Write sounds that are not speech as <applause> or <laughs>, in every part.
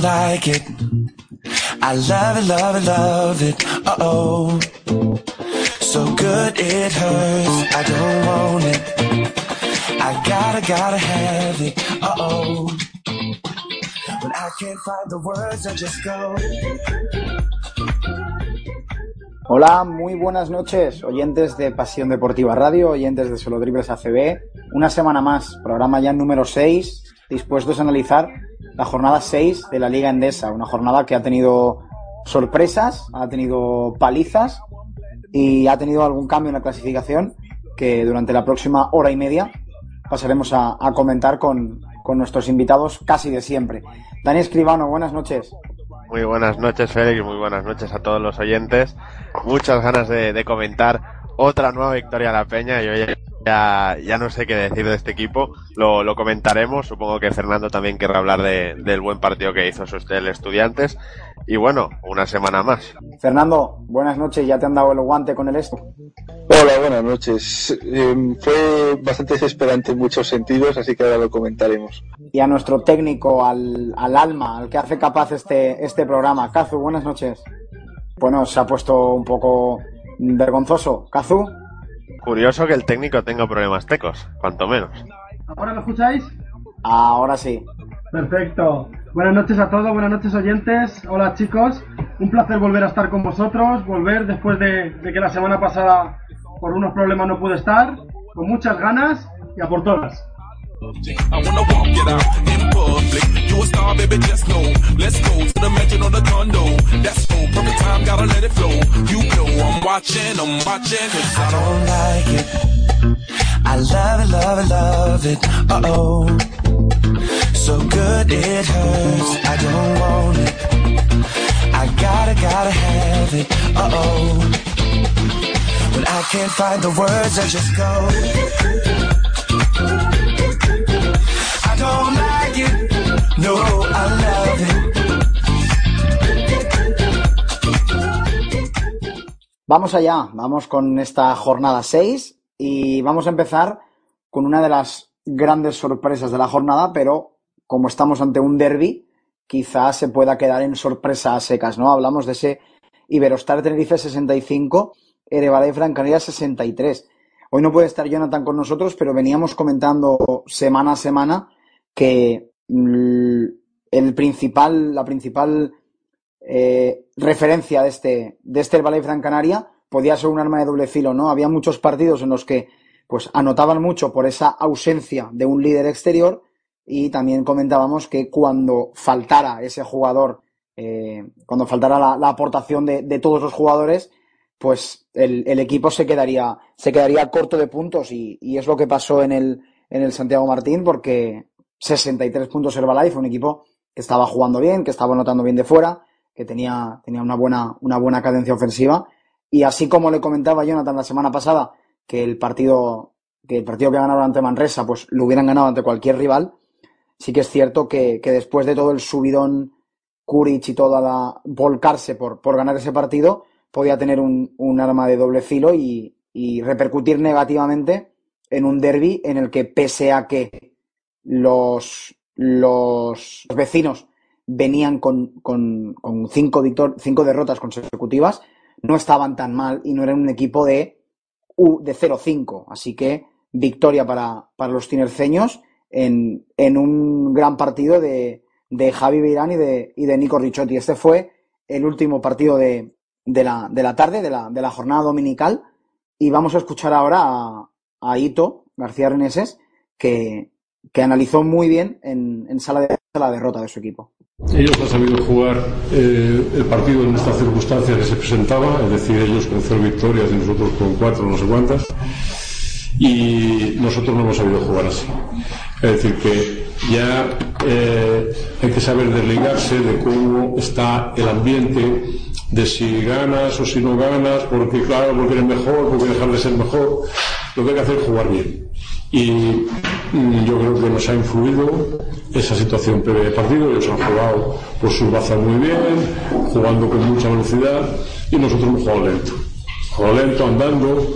it. I love it, love it, oh. So good it hurts. I don't want it. I gotta, gotta have it. Oh. When I can't find the words, I just go. Hola, muy buenas noches, oyentes de Pasión Deportiva Radio, oyentes de Solo Dribles ACB. Una semana más, programa ya número 6, dispuestos a analizar la jornada 6 de la Liga Endesa. Una jornada que ha tenido sorpresas, ha tenido palizas y ha tenido algún cambio en la clasificación que durante la próxima hora y media pasaremos a, comentar con, con nuestros invitados casi de siempre. Dani Escribano, buenas noches. Muy buenas noches, Félix. Muy buenas noches a todos los oyentes. Muchas ganas de, comentar otra nueva victoria a la Peña. Yo ya, ya, ya, no sé qué decir de este equipo. Lo, lo comentaremos. Supongo que Fernando también querrá hablar de, del buen partido que hizo el Estudiantes. Y bueno, una semana más. Fernando, buenas noches. ¿Ya te han dado el guante con el esto? Hola, buenas noches. Eh, fue bastante desesperante en muchos sentidos, así que ahora lo comentaremos. Y a nuestro técnico, al, al alma, al que hace capaz este, este programa. Kazu, buenas noches. Bueno, se ha puesto un poco vergonzoso. Kazu. Curioso que el técnico tenga problemas tecos, cuanto menos. ¿Ahora me escucháis? Ahora sí. Perfecto. Buenas noches a todos, buenas noches oyentes. Hola chicos. Un placer volver a estar con vosotros, volver después de, de que la semana pasada por unos problemas no pude estar, con muchas ganas y a por todas. I wanna walk it out in public. You a star, baby, just know. Let's go to the mansion or the condo. That's so perfect time, gotta let it flow. You know I'm watching, I'm watching. Cause I don't like it. I love it, love it, love it. Uh oh. So good it hurts. I don't want it. I gotta, gotta have it. Uh oh. When I can't find the words, I just go. Vamos allá, vamos con esta jornada 6 y vamos a empezar con una de las grandes sorpresas de la jornada, pero como estamos ante un derby, quizás se pueda quedar en sorpresa a secas, ¿no? Hablamos de ese Iberostar Tenerife 65, Erevaday Francaría 63. Hoy no puede estar Jonathan con nosotros, pero veníamos comentando semana a semana que el principal, la principal eh, referencia de este, de este Herbalife Gran Canaria podía ser un arma de doble filo, ¿no? Había muchos partidos en los que pues anotaban mucho por esa ausencia de un líder exterior y también comentábamos que cuando faltara ese jugador, eh, cuando faltara la, aportación de, todos los jugadores, pues el, el, equipo se quedaría, se quedaría corto de puntos y, y es lo que pasó en el, en el Santiago Martín porque 63 puntos Herbalife, un equipo que estaba jugando bien, que estaba anotando bien de fuera, que tenía, tenía una, buena, una buena cadencia ofensiva. Y así como le comentaba Jonathan la semana pasada, que el partido, que el partido que ganaron ante Manresa, pues lo hubieran ganado ante cualquier rival, sí que es cierto que, que después de todo el subidón Kuric y toda la volcarse por, por ganar ese partido, podía tener un, un arma de doble filo y, y repercutir negativamente en un derby en el que pese a que los, los vecinos venían con, con, cinco, victor cinco derrotas consecutivas, no estaban tan mal y no eran un equipo de, de 0-5. Así que victoria para, para los tinerceños en, en, un gran partido de, de Javi Beirán y de, y de Nico Ricciotti. Este fue el último partido de, de, la, de la tarde, de la, de la jornada dominical. Y vamos a escuchar ahora a, a Ito García Reneses, que, que analizó muy bien en, en sala de la derrota de su equipo. Ellos han sabido jugar eh, el partido en estas circunstancias que se presentaba, es decir, ellos con cero victorias y nosotros con cuatro, no sé cuántas, y nosotros no hemos sabido jugar así. Es decir, que ya eh, hay que saber desligarse de cómo está el ambiente, de si ganas o si no ganas, porque claro, porque eres mejor, porque dejar de ser mejor. Lo que hay que hacer es jugar bien. Y yo creo que nos ha influido esa situación previa de partido. Ellos han jugado por sus bazas muy bien, jugando con mucha velocidad y nosotros hemos jugado lento. Jugado lento, andando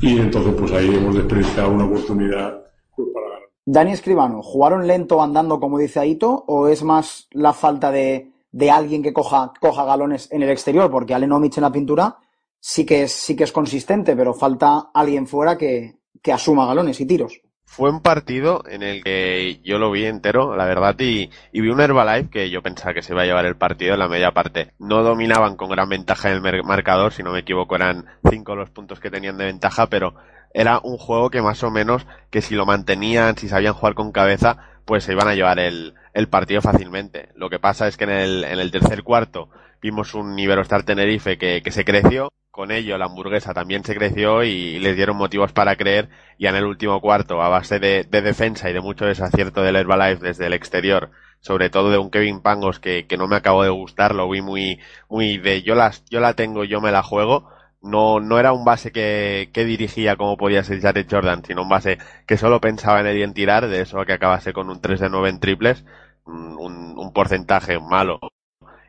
y entonces pues ahí hemos desperdiciado una oportunidad pues, para ganar. Dani Escribano, ¿jugaron lento andando como dice Aito o es más la falta de, de alguien que coja, coja galones en el exterior? Porque Allen Omic en la pintura sí que es, sí que es consistente, pero falta alguien fuera que, que asuma galones y tiros. Fue un partido en el que yo lo vi entero, la verdad, y, vi un Herbalife que yo pensaba que se iba a llevar el partido en la media parte. No dominaban con gran ventaja en el marcador, si no me equivoco eran cinco los puntos que tenían de ventaja, pero era un juego que más o menos, que si lo mantenían, si sabían jugar con cabeza, pues se iban a llevar el, partido fácilmente. Lo que pasa es que en el, en el tercer cuarto vimos un Iberostar Tenerife que se creció, con ello la hamburguesa también se creció y les dieron motivos para creer y en el último cuarto a base de, de defensa y de mucho desacierto del Herbalife desde el exterior sobre todo de un Kevin Pangos que, no me acabó de gustar lo vi muy muy de yo las yo la tengo yo me la juego no, no era un base que, que dirigía como podía ser Jared Jordan, sino un base que solo pensaba en él y en tirar, de eso a que acabase con un 3 de 9 en triples, un porcentaje malo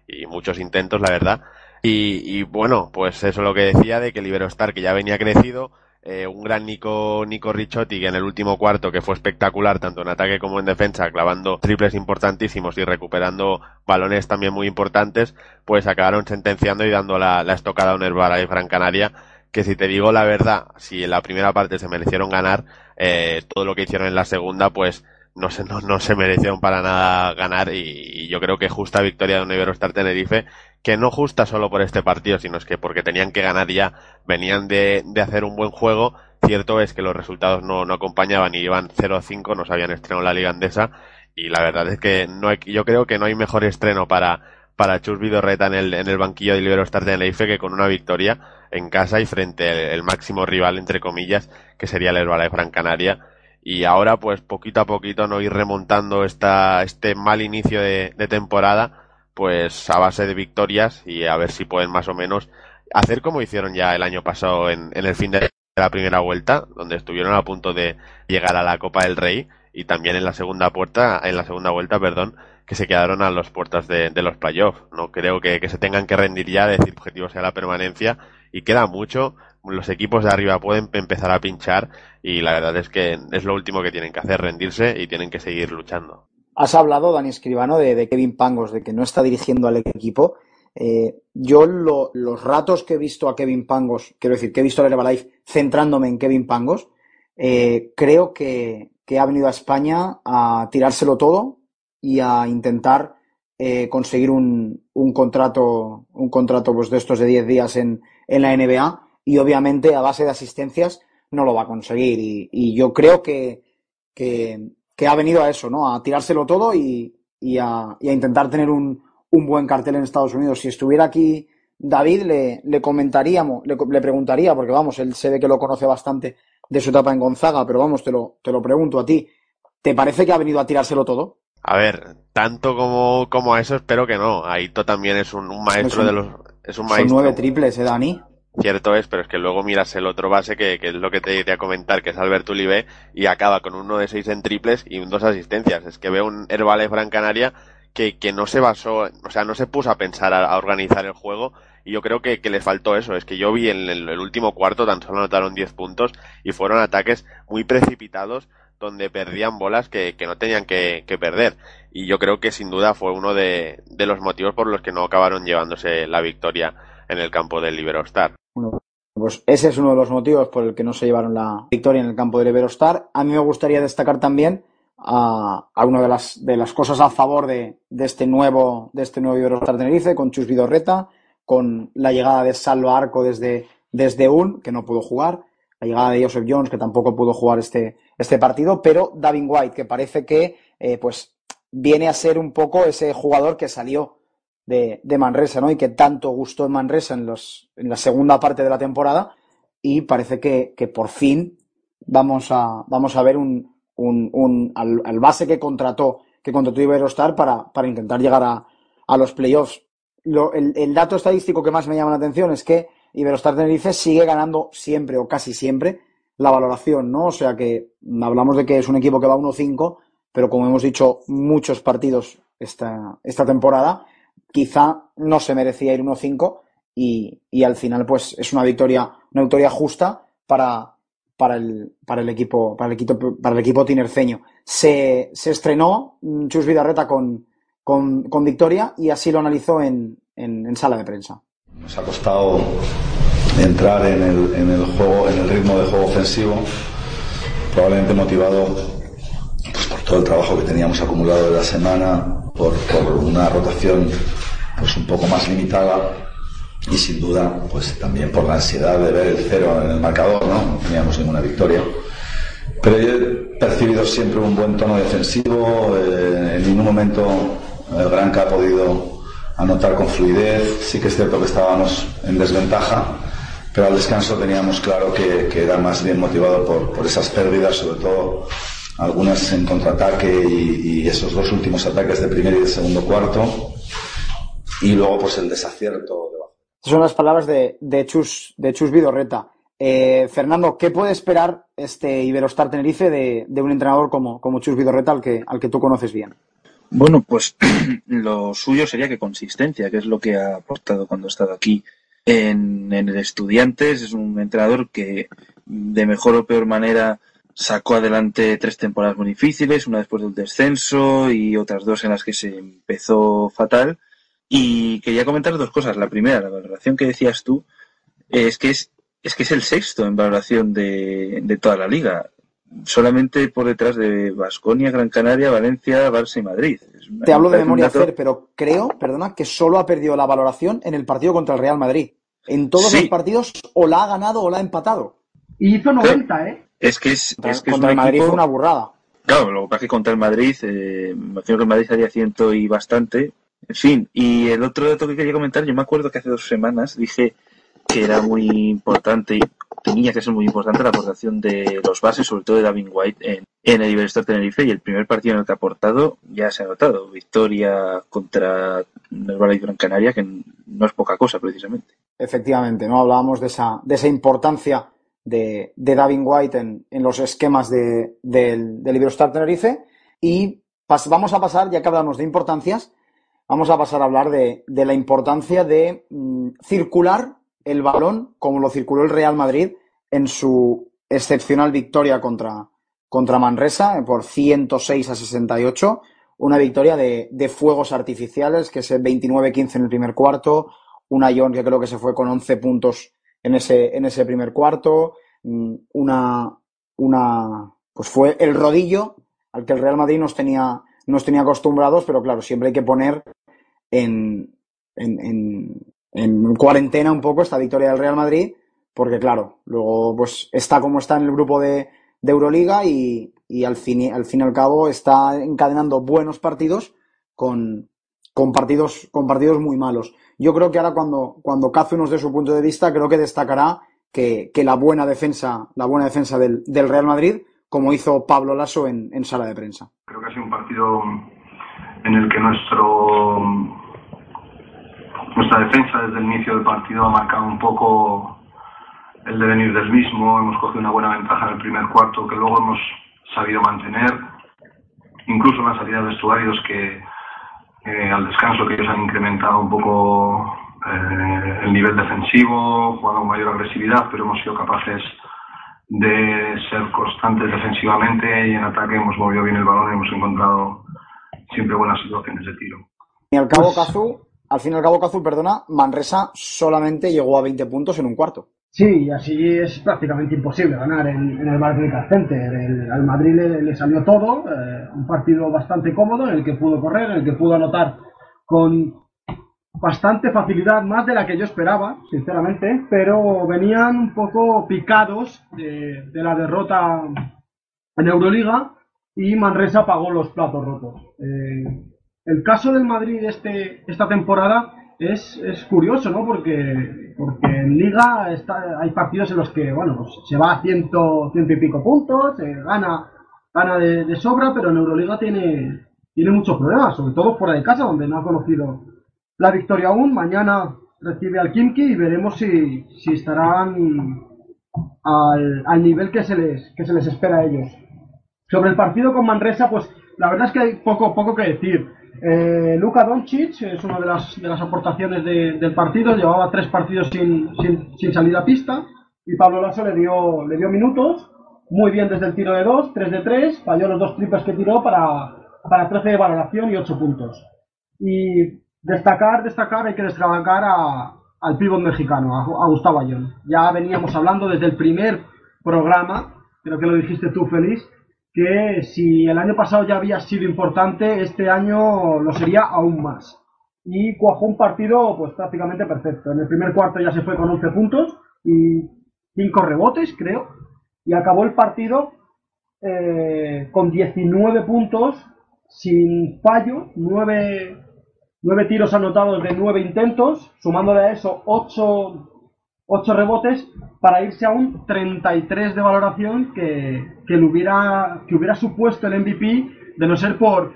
y muchos intentos, la verdad. Y, y, bueno, pues eso es lo que decía de que Liberostar, que ya venía crecido, eh, un gran Nico, Nico Ricciotti que en el último cuarto, que fue espectacular tanto en ataque como en defensa, clavando triples importantísimos y recuperando balones también muy importantes, pues acabaron sentenciando y dando la, estocada a un Herbara de Gran Canaria, que si te digo la verdad, si en la primera parte se merecieron ganar, eh, todo lo que hicieron en la segunda, pues no se, no, no se merecieron para nada ganar y, y, yo creo que justa victoria de un Iberostar Tenerife que no justa solo por este partido, sino es que porque tenían que ganar ya, venían de, de hacer un buen juego. Cierto es que los resultados no, no acompañaban y iban 0-5, no se habían estrenado la Liga Andesa. Y la verdad es que no hay, yo creo que no hay mejor estreno para, para Chus Vidorreta en el, en el banquillo de Libero Star Tenerife que con una victoria en casa y frente al el máximo rival, entre comillas, que sería el Herbalife Gran Canaria. Y ahora, pues poquito a poquito, no ir remontando esta, este mal inicio de temporada pues a base de victorias y a ver si pueden más o menos hacer como hicieron ya el año pasado en, el fin de la primera vuelta, donde estuvieron a punto de llegar a la Copa del Rey y también en la segunda puerta, en la segunda vuelta, perdón, que se quedaron a las puertas de, de los playoffs. No creo que, que, se tengan que rendir ya, decir objetivo sea la permanencia y queda mucho. Los equipos de arriba pueden empezar a pinchar y la verdad es que es lo último que tienen que hacer, rendirse y tienen que seguir luchando. Has hablado, Dani Escribano, de, de, Kevin Pangos, de que no está dirigiendo al equipo. Eh, yo lo, los ratos que he visto a Kevin Pangos, quiero decir, que he visto a Herbalife centrándome en Kevin Pangos, eh, creo que, que, ha venido a España a tirárselo todo y a intentar eh, conseguir un, un, contrato, un contrato pues, de estos de 10 días en, en, la NBA y obviamente a base de asistencias no lo va a conseguir. Y, y yo creo que, que que ha venido a eso, ¿no? A tirárselo todo y, y, a, y a, intentar tener un, un, buen cartel en Estados Unidos. Si estuviera aquí David, le, le comentaríamos, le, le, preguntaría, porque vamos, él se ve que lo conoce bastante de su etapa en Gonzaga, pero vamos, te lo, te lo pregunto a ti. ¿Te parece que ha venido a tirárselo todo? A ver, tanto como, como a eso espero que no. Aito también es un, un maestro es un, de los... Es un maestro. Son nueve triples, ¿eh, Dani? Cierto es, pero es que luego miras el otro base que, es lo que te iría a comentar, que es Alberto Ulibe, y acaba con uno de seis en triples y dos asistencias. Es que veo un Herbalife Gran Canaria que, que no se basó, o sea, no se puso a pensar a, organizar el juego, y yo creo que, que les faltó eso. Es que yo vi en el, último cuarto tan solo anotaron 10 puntos y fueron ataques muy precipitados donde perdían bolas que, que no tenían que, que, perder. Y yo creo que sin duda fue uno de, de los motivos por los que no acabaron llevándose la victoria en el campo del Liberostar. Bueno, pues ese es uno de los motivos por el que no se llevaron la victoria en el campo del Iberostar. A mí me gustaría destacar también a, a una de las, de las cosas a favor de, de, este nuevo de este nuevo Iberostar Tenerife, con Chus Vidorreta, con la llegada de Salva Arco desde, desde UN, que no pudo jugar, la llegada de Joseph Jones, que tampoco pudo jugar este, este partido, pero Davin White, que parece que eh, pues viene a ser un poco ese jugador que salió de, Manresa, ¿no? Y que tanto gustó en Manresa en, los, en la segunda parte de la temporada y parece que, por fin vamos a, vamos a ver un, un, al, base que contrató, que contrató Iberostar para, para intentar llegar a, a los playoffs. Lo, el, el, dato estadístico que más me llama la atención es que Iberostar Tenerife sigue ganando siempre o casi siempre la valoración, ¿no? O sea que hablamos de que es un equipo que va 1-5, pero como hemos dicho, muchos partidos esta, esta temporada quizá no se merecía ir 1-5 y, y, al final pues es una victoria, una victoria justa para, para el, para el equipo, para el equipo, para el equipo tinerfeño. Se, se estrenó mm, Chus Vidarreta con, con, con victoria y así lo analizó en, en, en sala de prensa. Nos ha costado entrar en el, en el juego, en el ritmo de juego ofensivo, probablemente motivado pues, por todo el trabajo que teníamos acumulado de la semana, por, por una rotación pues un poco más limitada y sin duda pues también por la ansiedad de ver el cero en el marcador, ¿no? No teníamos ninguna victoria. Pero yo he percibido siempre un buen tono defensivo, eh, en ningún momento el Granca ha podido anotar con fluidez, sí que es cierto que estábamos en desventaja, pero al descanso teníamos claro que, que era más bien motivado por, por, esas pérdidas, sobre todo algunas en contraataque y, y, esos dos últimos ataques de primer y de segundo cuarto, y luego pues el desacierto. Estas son las palabras de, de, Chus, de Chus Vidorreta. Eh, Fernando, ¿qué puede esperar este Iberostar Tenerife de, de un entrenador como, como Chus Vidorreta, al que, al que tú conoces bien? Bueno, pues <clears throat> lo suyo sería que consistencia, que es lo que ha aportado cuando ha estado aquí en, en el Estudiantes. Es un entrenador que de mejor o peor manera sacó adelante tres temporadas muy difíciles, una después del descenso y otras dos en las que se empezó fatal. Y quería comentar dos cosas. La primera, la valoración que decías tú, es que es, es que es el sexto en valoración de, de toda la liga solamente por detrás de Vasconia, Gran Canaria, Valencia, Barça y Madrid. Te hablo de memoria, Fer, pero creo, perdona, que solo ha perdido la valoración en el partido contra el Real Madrid. En todos Sí. los partidos o la ha ganado o la ha empatado. Y hizo 90, ¿eh? Es que es, es, que es contra un el Madrid equipo- fue una burrada. Claro, lo que pasa es que contra el Madrid, eh, me imagino que el Madrid haría ciento y bastante. En fin, y el otro dato que quería comentar, yo me acuerdo que hace dos semanas dije que era muy importante y tenía que ser muy importante la aportación de los bases, sobre todo de David White en, en el Iberostar Tenerife y el primer partido en el que ha aportado ya se ha notado. Victoria contra el Valle Gran Canaria, que no es poca cosa precisamente. Efectivamente, ¿no? Hablábamos de esa, de esa importancia de, de White en, en los esquemas de, del, del Iberostar Tenerife. Y pas- vamos a pasar, ya que hablamos de importancias, vamos a pasar a hablar de, de la importancia de mm, circular el balón como lo circuló el Real Madrid en su excepcional victoria contra, contra Manresa eh, por 106 a 68. Una victoria de, de fuegos artificiales, que es el 29-15 en el primer cuarto, una John que creo que se fue con 11 puntos en ese, en ese primer cuarto, mm, una, una, pues fue el rodillo al que el Real Madrid nos tenía, nos tenía acostumbrados, pero claro, siempre hay que poner en, en, en, en cuarentena un poco esta victoria del Real Madrid, porque claro, luego pues está como está en el grupo de, de Euroliga y, y al, fin, al fin y al cabo está encadenando buenos partidos con, con partidos, con partidos muy malos. Yo creo que ahora cuando, cuando Cazu nos dé su punto de vista, creo que destacará que, que la buena defensa, la buena defensa del, Real Madrid, como hizo Pablo Lasso en, sala de prensa. Creo que ha sido un partido en el que nuestro nuestra defensa desde el inicio del partido ha marcado un poco el devenir del mismo. Hemos cogido una buena ventaja en el primer cuarto que luego hemos sabido mantener. Incluso en la salida de vestuarios que eh, al descanso que ellos han incrementado un poco eh, el nivel defensivo, jugando con mayor agresividad, pero hemos sido capaces de ser constantes defensivamente y en ataque hemos movido bien el balón y hemos encontrado siempre buenas situaciones de tiro. Y al cabo Cazu, al fin y al cabo Cazu, perdona, Manresa solamente llegó a 20 puntos en un cuarto. Sí, y así es prácticamente imposible ganar en, en el Barclaycard Center. El- al Madrid le, le salió todo, eh, un partido bastante cómodo en el que pudo correr, en el que pudo anotar con bastante facilidad, más de la que yo esperaba, sinceramente, pero venían un poco picados de, de la derrota en Euroliga y Manresa pagó los platos rotos. Eh, el caso del Madrid este, esta temporada es, es curioso, ¿no? Porque, porque en Liga está, hay partidos en los que, bueno, pues se va a ciento, ciento y pico puntos, se gana, gana de, de sobra, pero en Euroliga tiene, tiene muchos problemas, sobre todo fuera de casa, donde no ha conocido la victoria aún. Mañana recibe al Kimki y veremos si, si estarán al, al nivel que se, les, que se les espera a ellos. Sobre el partido con Manresa, pues la verdad es que hay poco, poco que decir. Eh, Luka Doncic es una de las, de las aportaciones de- del partido, llevaba tres partidos sin, sin, salir a pista. Y Pablo Lasso le dio, le dio minutos, muy bien desde el tiro de 2, 3 de 3, falló los dos triples que tiró para, para 13 de valoración y 8 puntos. Y destacar, destacar, hay que destacar a, al pívot mexicano, a, a Gustavo Ayón. Ya veníamos hablando desde el primer programa, creo que lo dijiste tú, Feliz, que si el año pasado ya había sido importante, este año lo sería aún más. Y cuajó un partido pues prácticamente perfecto. En el primer cuarto ya se fue con 11 puntos y 5 rebotes, creo. Y acabó el partido eh, con 19 puntos, sin fallo, 9, 9 tiros anotados de 9 intentos, sumándole a eso 8 8 rebotes para irse a un 33 de valoración que, que, le hubiera, que hubiera supuesto el MVP de no ser por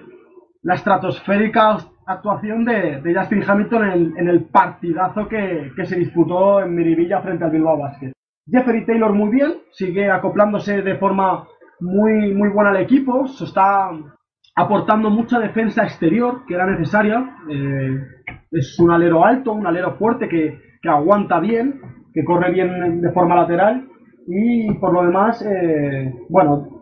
la estratosférica actuación de, de Justin Hamilton en, el partidazo que, que, se disputó en Miribilla frente al Bilbao Basket. Jeffrey Taylor muy bien, sigue acoplándose de forma muy, muy buena al equipo, se está aportando mucha defensa exterior que era necesaria. Eh, es un alero alto, un alero fuerte que, que aguanta bien que corre bien de forma lateral y por lo demás, eh, bueno,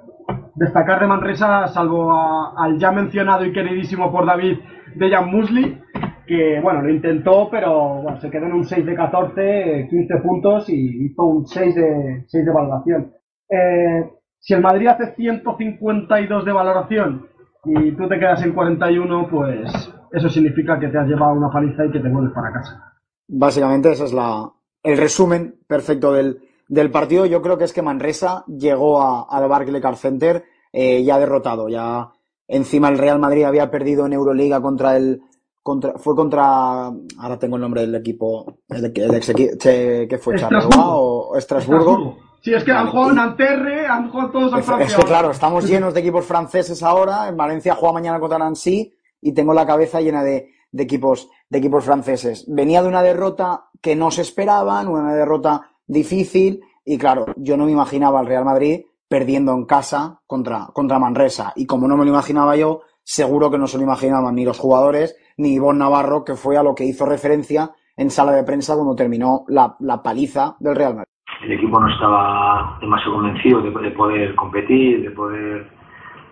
destacar de Manresa, salvo a, al ya mencionado y queridísimo por David Dejan Musli, que bueno, lo intentó, pero se quedó en un 6 de 14, 15 puntos y hizo un 6 de, 6 de valoración. Eh, si el Madrid hace 152 de valoración y tú te quedas en 41, pues eso significa que te has llevado una paliza y que te vuelves para casa. Básicamente esa es la, el resumen perfecto del, del, partido. Yo creo que es que Manresa llegó a, al Barclays Center eh, ya derrotado. Ya encima el Real Madrid había perdido en Euroliga contra el. Contra, fue contra. Ahora tengo el nombre del equipo. El, el ex, ¿Qué fue? ¿Charleroi o Estrasburgo? Estrasburgo. Sí, es que han jugado en Anterre, han jugado todos en Francia. Es que claro, estamos llenos de equipos franceses ahora. En Valencia juega mañana contra Nancy y tengo la cabeza llena de, de equipos, de equipos franceses. Venía de una derrota que no se esperaban, una derrota difícil, y claro, yo no me imaginaba al Real Madrid perdiendo en casa contra, contra Manresa. Y como no me lo imaginaba yo, seguro que no se lo imaginaban ni los jugadores, ni Ivonne Navarro, que fue a lo que hizo referencia en sala de prensa cuando terminó la, la paliza del Real Madrid. El equipo no estaba demasiado convencido de, de poder competir, de poder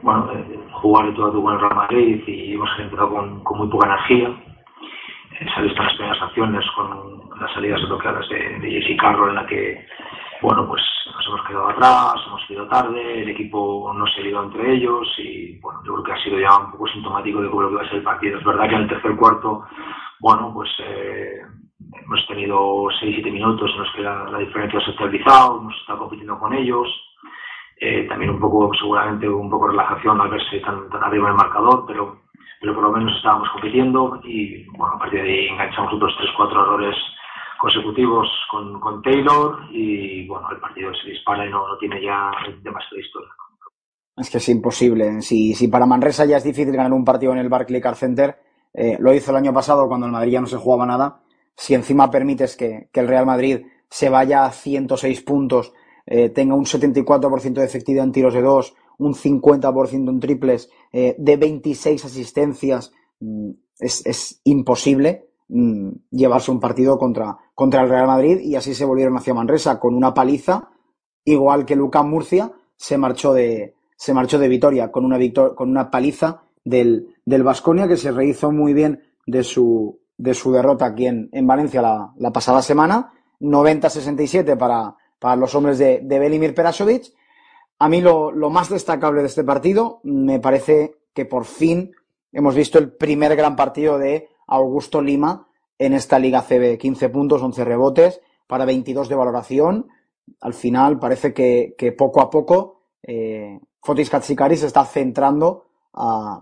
bueno, eh, jugar de todo a todo con el Real Madrid y hemos entrado con, con muy poca energía. Las primeras acciones con las salidas bloqueadas de, Jesse Carroll en la que, bueno, pues nos hemos quedado atrás, hemos ido tarde, el equipo no se ha ido entre ellos y, bueno, yo creo que ha sido ya un poco sintomático de lo que va a ser el partido. Es verdad que en el tercer cuarto, bueno, pues eh, hemos tenido 6-7 minutos en los que la, la diferencia se ha estabilizado, hemos estado compitiendo con ellos, eh, también un poco, seguramente, un poco de relajación al verse tan, tan arriba en el marcador, pero, pero por lo menos estábamos compitiendo y bueno, a partir de ahí enganchamos otros 3-4 errores consecutivos con, con, Taylor y bueno, el partido se dispara y no, no tiene ya demasiada historia. Es que es imposible. Si, si para Manresa ya es difícil ganar un partido en el Barclay Car Center, eh, lo hizo el año pasado cuando el Madrid ya no se jugaba nada. Si encima permites que, que el Real Madrid se vaya a 106 puntos eh, tenga un 74% de efectividad en tiros de dos, un 50% en triples, eh, de 26 asistencias, mm, es, es, imposible mm, llevarse un partido contra, contra el Real Madrid y así se volvieron hacia Manresa con una paliza, igual que Lucas Murcia se marchó de, se marchó de Vitoria con una, victor con una paliza del, del Vasconia que se rehizo muy bien de su, de su derrota aquí en, en Valencia la, la pasada semana, 90-67 para, para los hombres de, de Belimir Perasovic. A mí lo, lo, más destacable de este partido me parece que por fin hemos visto el primer gran partido de Augusto Lima en esta Liga CB. 15 puntos, 11 rebotes para 22 de valoración. Al final parece que, que poco a poco eh, Fotis Katsikaris se está centrando a,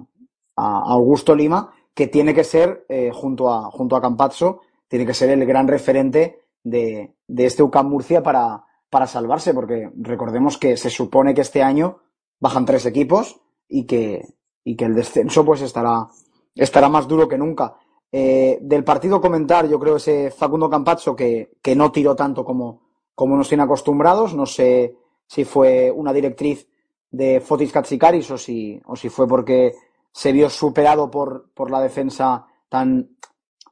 a, Augusto Lima, que tiene que ser, eh, junto, a, junto a Campazzo, tiene que ser el gran referente de, de este UCAM Murcia para, para salvarse, porque recordemos que se supone que este año bajan tres equipos y que, y que el descenso pues estará, estará más duro que nunca. Eh, del partido comentar, yo creo ese Facundo Campazzo que, que no tiró tanto como, como nos tiene acostumbrados. No sé si fue una directriz de Fotis Katsikaris o si, o si fue porque se vio superado por, por la defensa tan,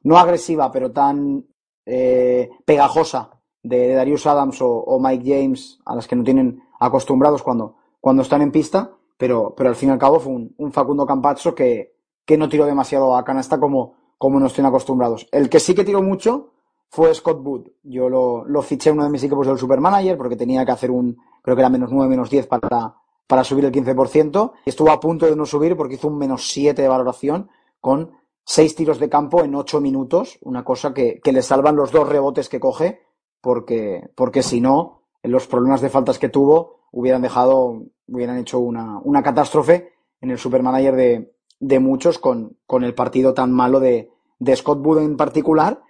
no agresiva, pero tan eh, pegajosa de Darius Adams o, Mike James, a las que no tienen acostumbrados cuando, cuando están en pista, pero, pero al fin y al cabo fue un, un Facundo Campazzo que, que no tiró demasiado a canasta como, como nos tienen acostumbrados. El que sí que tiró mucho fue Scott Wood. Yo lo, lo fiché uno de mis equipos del Supermanager porque tenía que hacer un, creo que era menos 9, menos 10 para, para subir el 15%. Y estuvo a punto de no subir porque hizo un menos 7 de valoración con 6 tiros de campo en 8 minutos, una cosa que, que le salvan los dos rebotes que coge, porque, porque si no, los problemas de faltas que tuvo hubieran dejado, hubieran hecho una, una catástrofe en el Supermanager de, de muchos con, con el partido tan malo de, de Scott Wood en particular.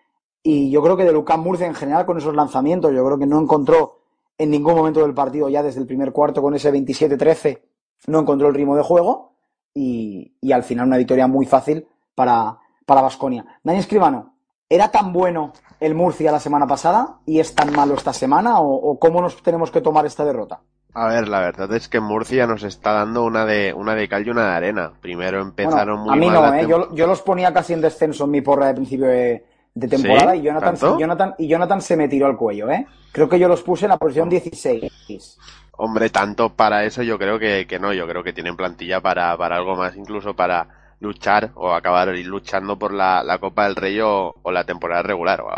Y yo creo que de Lucas Murcia en general con esos lanzamientos, yo creo que no encontró en ningún momento del partido, ya desde el primer cuarto con ese 27-13, no encontró el ritmo de juego. Y, y al final una victoria muy fácil para para Basconia. Dani Escribano, ¿era tan bueno el Murcia la semana pasada y es tan malo esta semana? ¿O, o cómo nos tenemos que tomar esta derrota? A ver, la verdad es que Murcia nos está dando una de una de cal y una de arena. Primero empezaron Bueno, muy a mí mal no, ¿eh? yo, yo los ponía casi en descenso en mi porra de principio de, de temporada ¿Sí? y, Jonathan. Jonathan, y Jonathan se me tiró al cuello. ¿eh? Creo que yo los puse en la posición 16. Hombre, tanto para eso yo creo que, que no, yo creo que tienen plantilla para, para algo más, incluso para luchar o acabar luchando por la, la Copa del Rey o, o la temporada regular, o,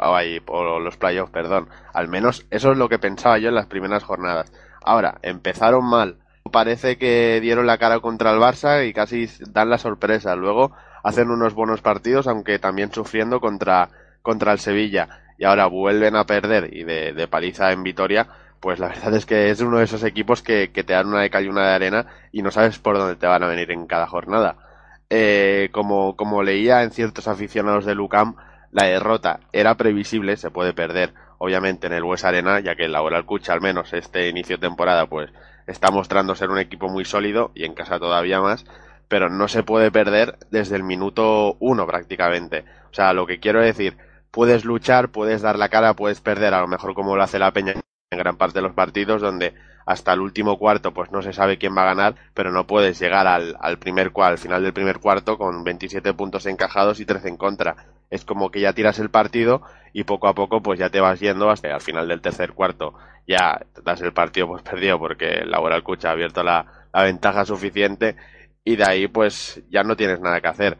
o los playoffs, perdón. Al menos eso es lo que pensaba yo en las primeras jornadas. Ahora, empezaron mal. Parece que dieron la cara contra el Barça y casi dan la sorpresa. Luego hacen unos buenos partidos, aunque también sufriendo contra, contra el Sevilla. Y ahora vuelven a perder y de, de paliza en Vitoria. Pues la <laughs> verdad es que es uno de esos equipos que, que te dan una de cal y una de arena y no sabes por dónde te van a venir en cada jornada. Eh, como, como leía en ciertos aficionados de Lucam, la derrota era previsible, se puede perder, obviamente, en el West Arena, ya que el Laboral Cucha, al menos este inicio de temporada, pues está mostrando ser un equipo muy sólido y en casa todavía más, pero no se puede perder desde el minuto uno prácticamente. O sea, lo que quiero decir, puedes luchar, puedes dar la cara, puedes perder, a lo mejor como lo hace la Peña en gran parte de los partidos, donde hasta el último cuarto pues no se sabe quién va a ganar, pero no puedes llegar al, al primer al final del primer cuarto con 27 puntos encajados y 13 en contra. Es como que ya tiras el partido y poco a poco pues ya te vas yendo hasta al final del tercer cuarto. Ya das el partido pues <laughs> perdido porque el Laboral Cucha ha abierto la ventaja suficiente y de ahí pues ya no tienes nada que hacer.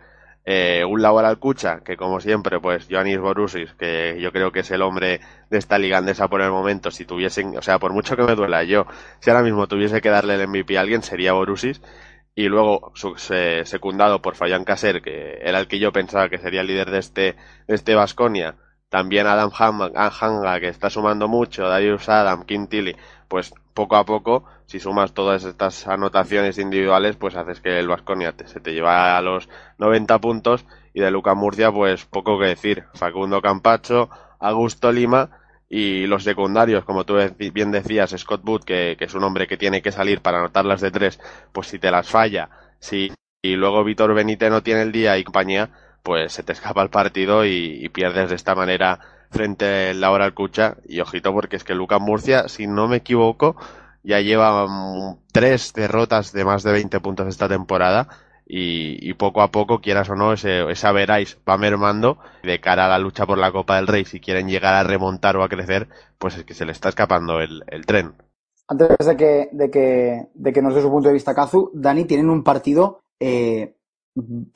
Eh, un Laboral Cucha, que como siempre, pues Ioannis Borussis, que yo creo que es el hombre de esta liga andesa por el momento, si tuviesen, o sea, por mucho que me duela yo, si ahora mismo tuviese que darle el MVP a alguien, sería Borussis, y luego secundado por Fabián Caser, que era el que yo pensaba que sería el líder de este, de este Vasconia, también Adam Hanga, que está sumando mucho, Darius Adam, Quintili, pues poco a poco, si sumas todas estas anotaciones individuales, pues haces que el Vasconia se te lleva a los 90 puntos y de Luca Murcia, pues poco que decir. Facundo Campacho, Augusto Lima y los secundarios, como tú bien decías, Scott Wood, que, es un hombre que tiene que salir para anotarlas de tres, pues si te las falla, si y luego Víctor Benítez no tiene el día y compañía, pues se te escapa el partido y, pierdes de esta manera frente al Laura Cucha. Y ojito, porque es que Lucas Murcia, si no me equivoco, ya lleva mm, tres derrotas de más de 20 puntos esta temporada. Y, y poco a poco, quieras o no, ese, esa veráis va mermando de cara a la lucha por la Copa del Rey. Si quieren llegar a remontar o a crecer, pues es que se le está escapando el, el tren. Antes de que, de que, de que nos dé su punto de vista Kazu, Dani, tienen un partido eh,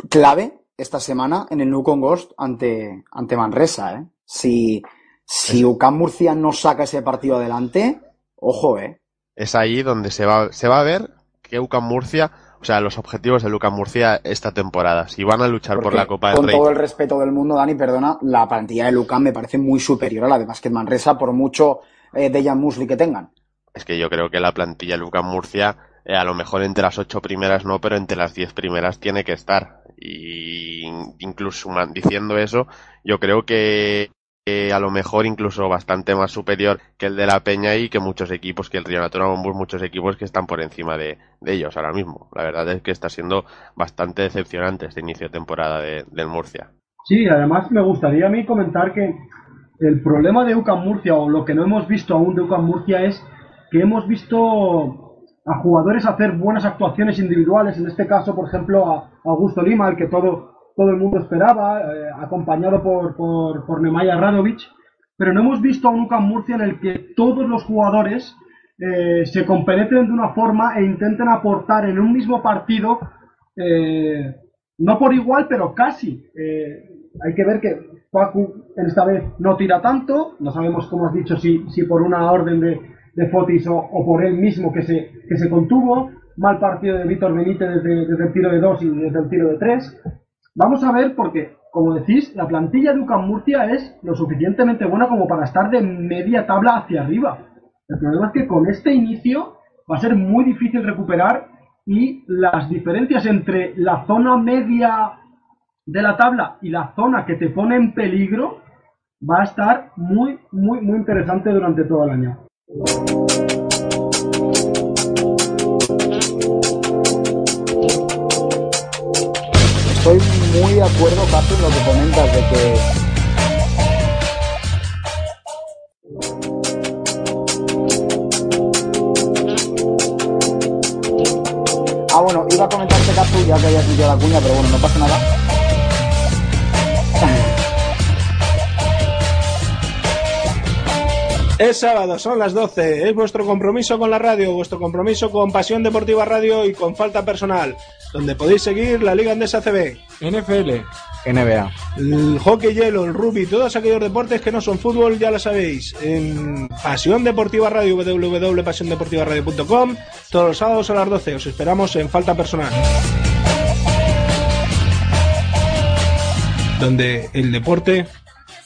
clave esta semana en el Nucon Ghost ante, ante Manresa. ¿eh? Si, si UCAM Murcia no saca ese partido adelante, ojo, ¿eh? Es ahí donde se va, se va a ver que UCAM Murcia, o sea, los objetivos de UCAM Murcia esta temporada. Si van a luchar por la Copa del con Rey. todo el respeto del mundo, Dani, perdona, la plantilla de Lucam me parece muy superior a la de Basket Manresa por mucho eh, Dejan Musli que tengan. Es que yo creo que la plantilla de UCAM Murcia, eh, a lo mejor entre las ocho primeras no, pero entre las diez primeras tiene que estar. Y incluso diciendo eso, yo creo que a lo mejor incluso bastante más superior que el de la Peña y que muchos equipos, que el Río Natura Bombus, muchos equipos que están por encima de, ellos ahora mismo. La verdad es que está siendo bastante decepcionante este inicio de temporada de- del Murcia. Sí, además me gustaría a mí comentar que el problema de UCAM Murcia, o lo que no hemos visto aún de UCAM Murcia, es que hemos visto a jugadores hacer buenas actuaciones individuales, en este caso, por ejemplo, a Augusto Lima, el que todo, todo el mundo esperaba, eh, acompañado por, por, por Nemanja Radovic, pero no hemos visto a un UCAM Murcia en el que todos los jugadores eh, se compenetren de una forma e intenten aportar en un mismo partido, eh, no por igual, pero casi. Eh, hay que ver que Facu esta vez no tira tanto, no sabemos, como has dicho, si, si por una orden de, de Fotis o, o, por él mismo que se, que se contuvo, mal partido de Víctor Benítez desde, desde, el tiro de dos y desde el tiro de tres. Vamos a ver porque, como decís, la plantilla de UCAM Murcia es lo suficientemente buena como para estar de media tabla hacia arriba. El problema es que con este inicio va a ser muy difícil recuperar y las diferencias entre la zona media de la tabla y la zona que te pone en peligro va a estar muy, muy, muy interesante durante todo el año. Muy de acuerdo, Cato, en lo que comentas de que Ah, bueno, iba a comentarte, Capu, ya que habías metido la cuña, pero bueno, no pasa nada. Es sábado, son las 12. Es vuestro compromiso con la radio, vuestro compromiso con Pasión Deportiva Radio y con Falta Personal, donde podéis seguir la Liga Andesa CB, NFL, NBA, el hockey hielo, el rugby, todos aquellos deportes que no son fútbol, ya lo sabéis. En Pasión Deportiva Radio, www.pasiondeportivaradio.com, todos los sábados a las 12. Os esperamos en Falta Personal. Donde el deporte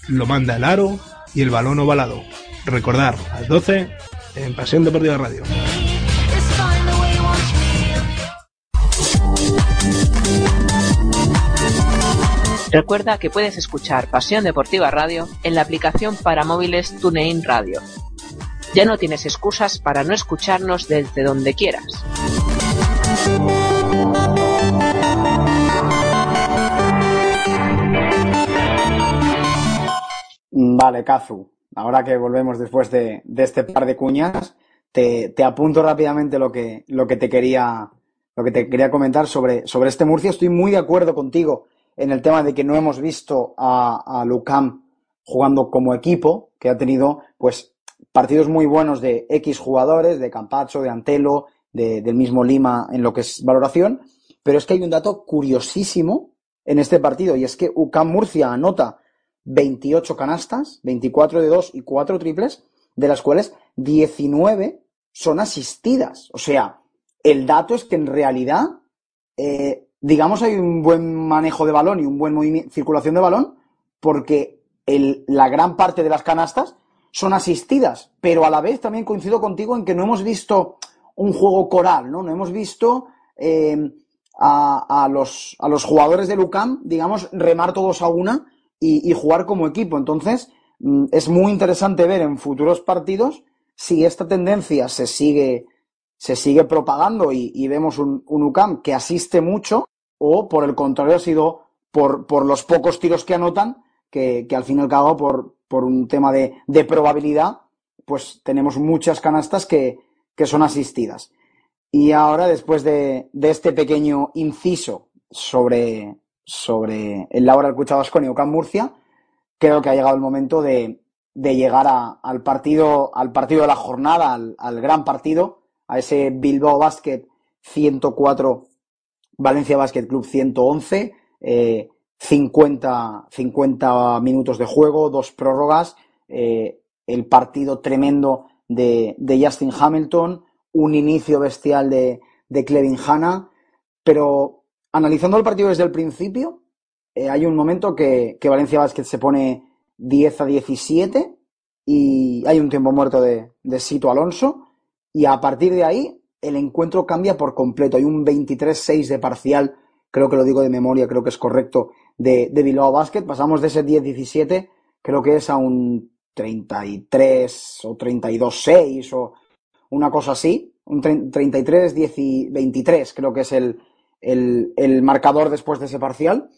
lo manda el aro y el balón ovalado. Recordar, a las 12 en Pasión Deportiva Radio. Recuerda que puedes escuchar Pasión Deportiva Radio en la aplicación para móviles TuneIn Radio. Ya no tienes excusas para no escucharnos desde donde quieras. Vale, Kazu. Ahora que volvemos después de, de este par de cuñas, te, te, apunto rápidamente lo que, lo que te quería, lo que te quería comentar sobre, sobre este Murcia. Estoy muy de acuerdo contigo en el tema de que no hemos visto a, a Lucam jugando como equipo, que ha tenido pues partidos muy buenos de X jugadores, de Campacho, de Antelo, de, del mismo Lima en lo que es valoración, pero es que hay un dato curiosísimo en este partido y es que UCAM Murcia anota 28 canastas, 24 de 2 y 4 triples, de las cuales 19 son asistidas. O sea, el dato es que en realidad, eh, digamos, hay un buen manejo de balón y un buen circulación de balón, porque la gran parte de las canastas son asistidas, pero a la vez también coincido contigo en que no hemos visto un juego coral, ¿no? No hemos visto eh, a, a, los, a los jugadores de Lucam, digamos, remar todos a una y, jugar como equipo. Entonces, mm, es muy interesante ver en futuros partidos si esta tendencia se sigue, se sigue propagando y, y vemos un, un, UCAM que asiste mucho o por el contrario ha sido por, por los pocos tiros que anotan que, que, al fin y al cabo por, por un tema de, de probabilidad pues tenemos muchas canastas que, que son asistidas. Y ahora, después de, de este pequeño inciso sobre, sobre el Laura del Cuchabasco y Ocam Murcia, creo que ha llegado el momento de, de llegar a, al partido, al partido de la jornada, al, al, gran partido, a ese Bilbao Basket 104, Valencia Basket Club 111, eh, 50, 50 minutos de juego, dos prórrogas, eh, el partido tremendo de, de, Justin Hamilton, un inicio bestial de, de Clevin Hanna, pero analizando el partido desde el principio, eh, hay un momento que, que, Valencia Basket se pone 10 a 17 y hay un tiempo muerto de, de Sito Alonso. Y a partir de ahí el encuentro cambia por completo. Hay un 23-6 de parcial, creo que lo digo de memoria, creo que es correcto, de, de Bilbao Basket. Pasamos de ese 10-17, creo que es a un 33 o 32-6 o una cosa así. Un 33-23, creo que es el, el, marcador después de ese parcial.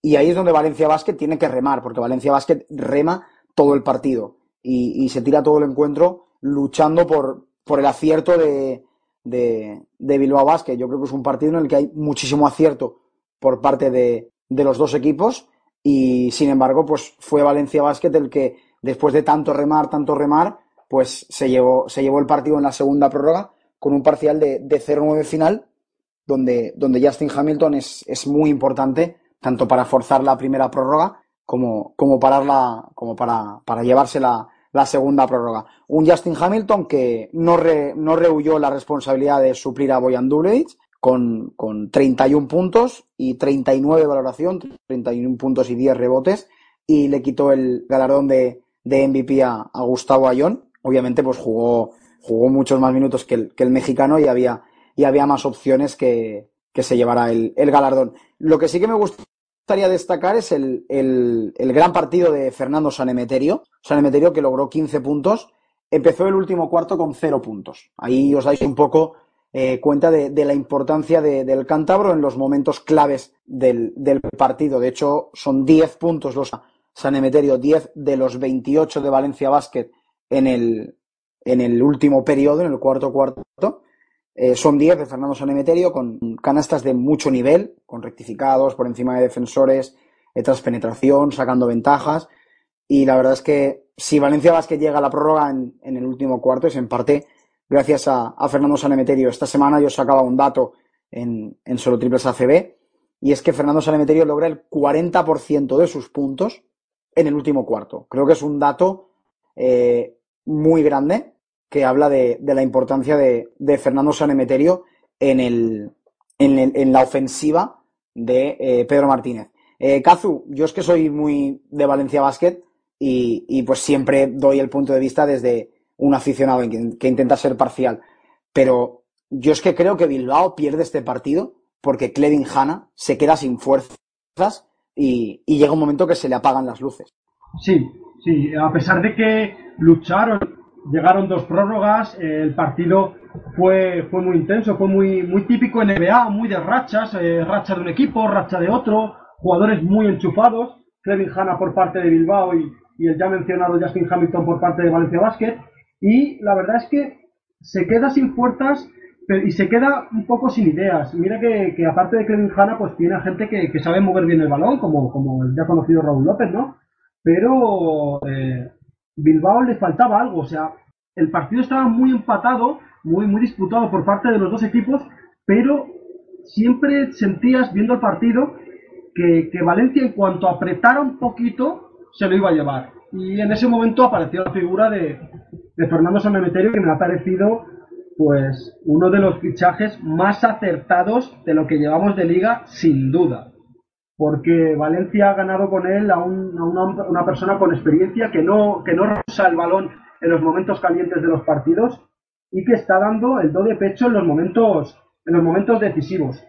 Y ahí es donde Valencia Basket tiene que remar, porque Valencia Basket rema todo el partido y, y se tira todo el encuentro luchando por, por el acierto de, de, de, Bilbao Basket. Yo creo que es un partido en el que hay muchísimo acierto por parte de, de los dos equipos y sin embargo pues fue Valencia Basket el que después de tanto remar, tanto remar, pues se llevó, se llevó el partido en la segunda prórroga con un parcial de, de 0-9 final, donde, donde Justin Hamilton es, es muy importante, tanto para forzar la primera prórroga como, como, pararla, como para, para llevarse la, la segunda prórroga. Un Justin Hamilton que no, re, no rehuyó la responsabilidad de suplir a Boyan Dulevich con, con 31 puntos y 39 de valoración, 31 puntos y 10 rebotes, y le quitó el galardón de, de MVP a, a, Gustavo Ayón. Obviamente, pues jugó, jugó muchos más minutos que el, que el mexicano y había, y había más opciones que, que se llevara el, el galardón. Lo que sí que me gustaría destacar es el, el, el gran partido de Fernando Sanemeterio. Sanemeterio que logró 15 puntos. Empezó el último cuarto con 0 puntos. Ahí os dais un poco eh, cuenta de, la importancia de, del cántabro en los momentos claves del, partido. De hecho, son 10 puntos los San Emeterio, 10 de los 28 de Valencia Basket en el, en el último periodo, en el cuarto cuarto. Eh, son 10 de Fernando San Emeterio con canastas de mucho nivel, con rectificados por encima de defensores, de transpenetración, sacando ventajas. Y la verdad es que si Valencia Basket llega a la prórroga en, el último cuarto es en parte gracias a, Fernando Sanemeterio. Esta semana yo sacaba un dato en, solo triples ACB y es que Fernando Sanemeterio logra el 40% de sus puntos en el último cuarto. Creo que es un dato eh, muy grande que habla de, la importancia de, Fernando Sanemeterio en la ofensiva de eh, Pedro Martínez. Eh, Kazu, yo es que soy muy de Valencia Basket y, pues siempre doy el punto de vista desde, un aficionado que, que, intenta ser parcial. Pero yo es que creo que Bilbao pierde este partido porque Clevin Hanna se queda sin fuerzas y, y, llega un momento que se le apagan las luces. Sí, sí, a pesar de que lucharon, llegaron dos prórrogas, el partido fue, fue muy intenso, fue muy, muy típico en NBA, muy de rachas, eh, racha de un equipo, racha de otro, jugadores muy enchufados, Clevin Hanna por parte de Bilbao y, y el ya mencionado Justin Hamilton por parte de Valencia Basket y la verdad es que se queda sin fuerzas y se queda un poco sin ideas. Mira que, que aparte de Kevin Hanna, pues tiene gente que, que, sabe mover bien el balón, como, como el ya conocido Raúl López, ¿no? Pero eh, Bilbao le faltaba algo, o sea, el partido estaba muy empatado, muy, muy disputado por parte de los dos equipos, pero siempre sentías viendo el partido que, que Valencia en cuanto apretara un poquito se lo iba a llevar. Y en ese momento apareció la figura de, Fernando Sanemeterio que me ha parecido pues uno de los fichajes más acertados de lo que llevamos de liga sin duda porque Valencia ha ganado con él a, un, a una, una, persona con experiencia que no que no rosa el balón en los momentos calientes de los partidos y que está dando el do de pecho en los momentos en los momentos decisivos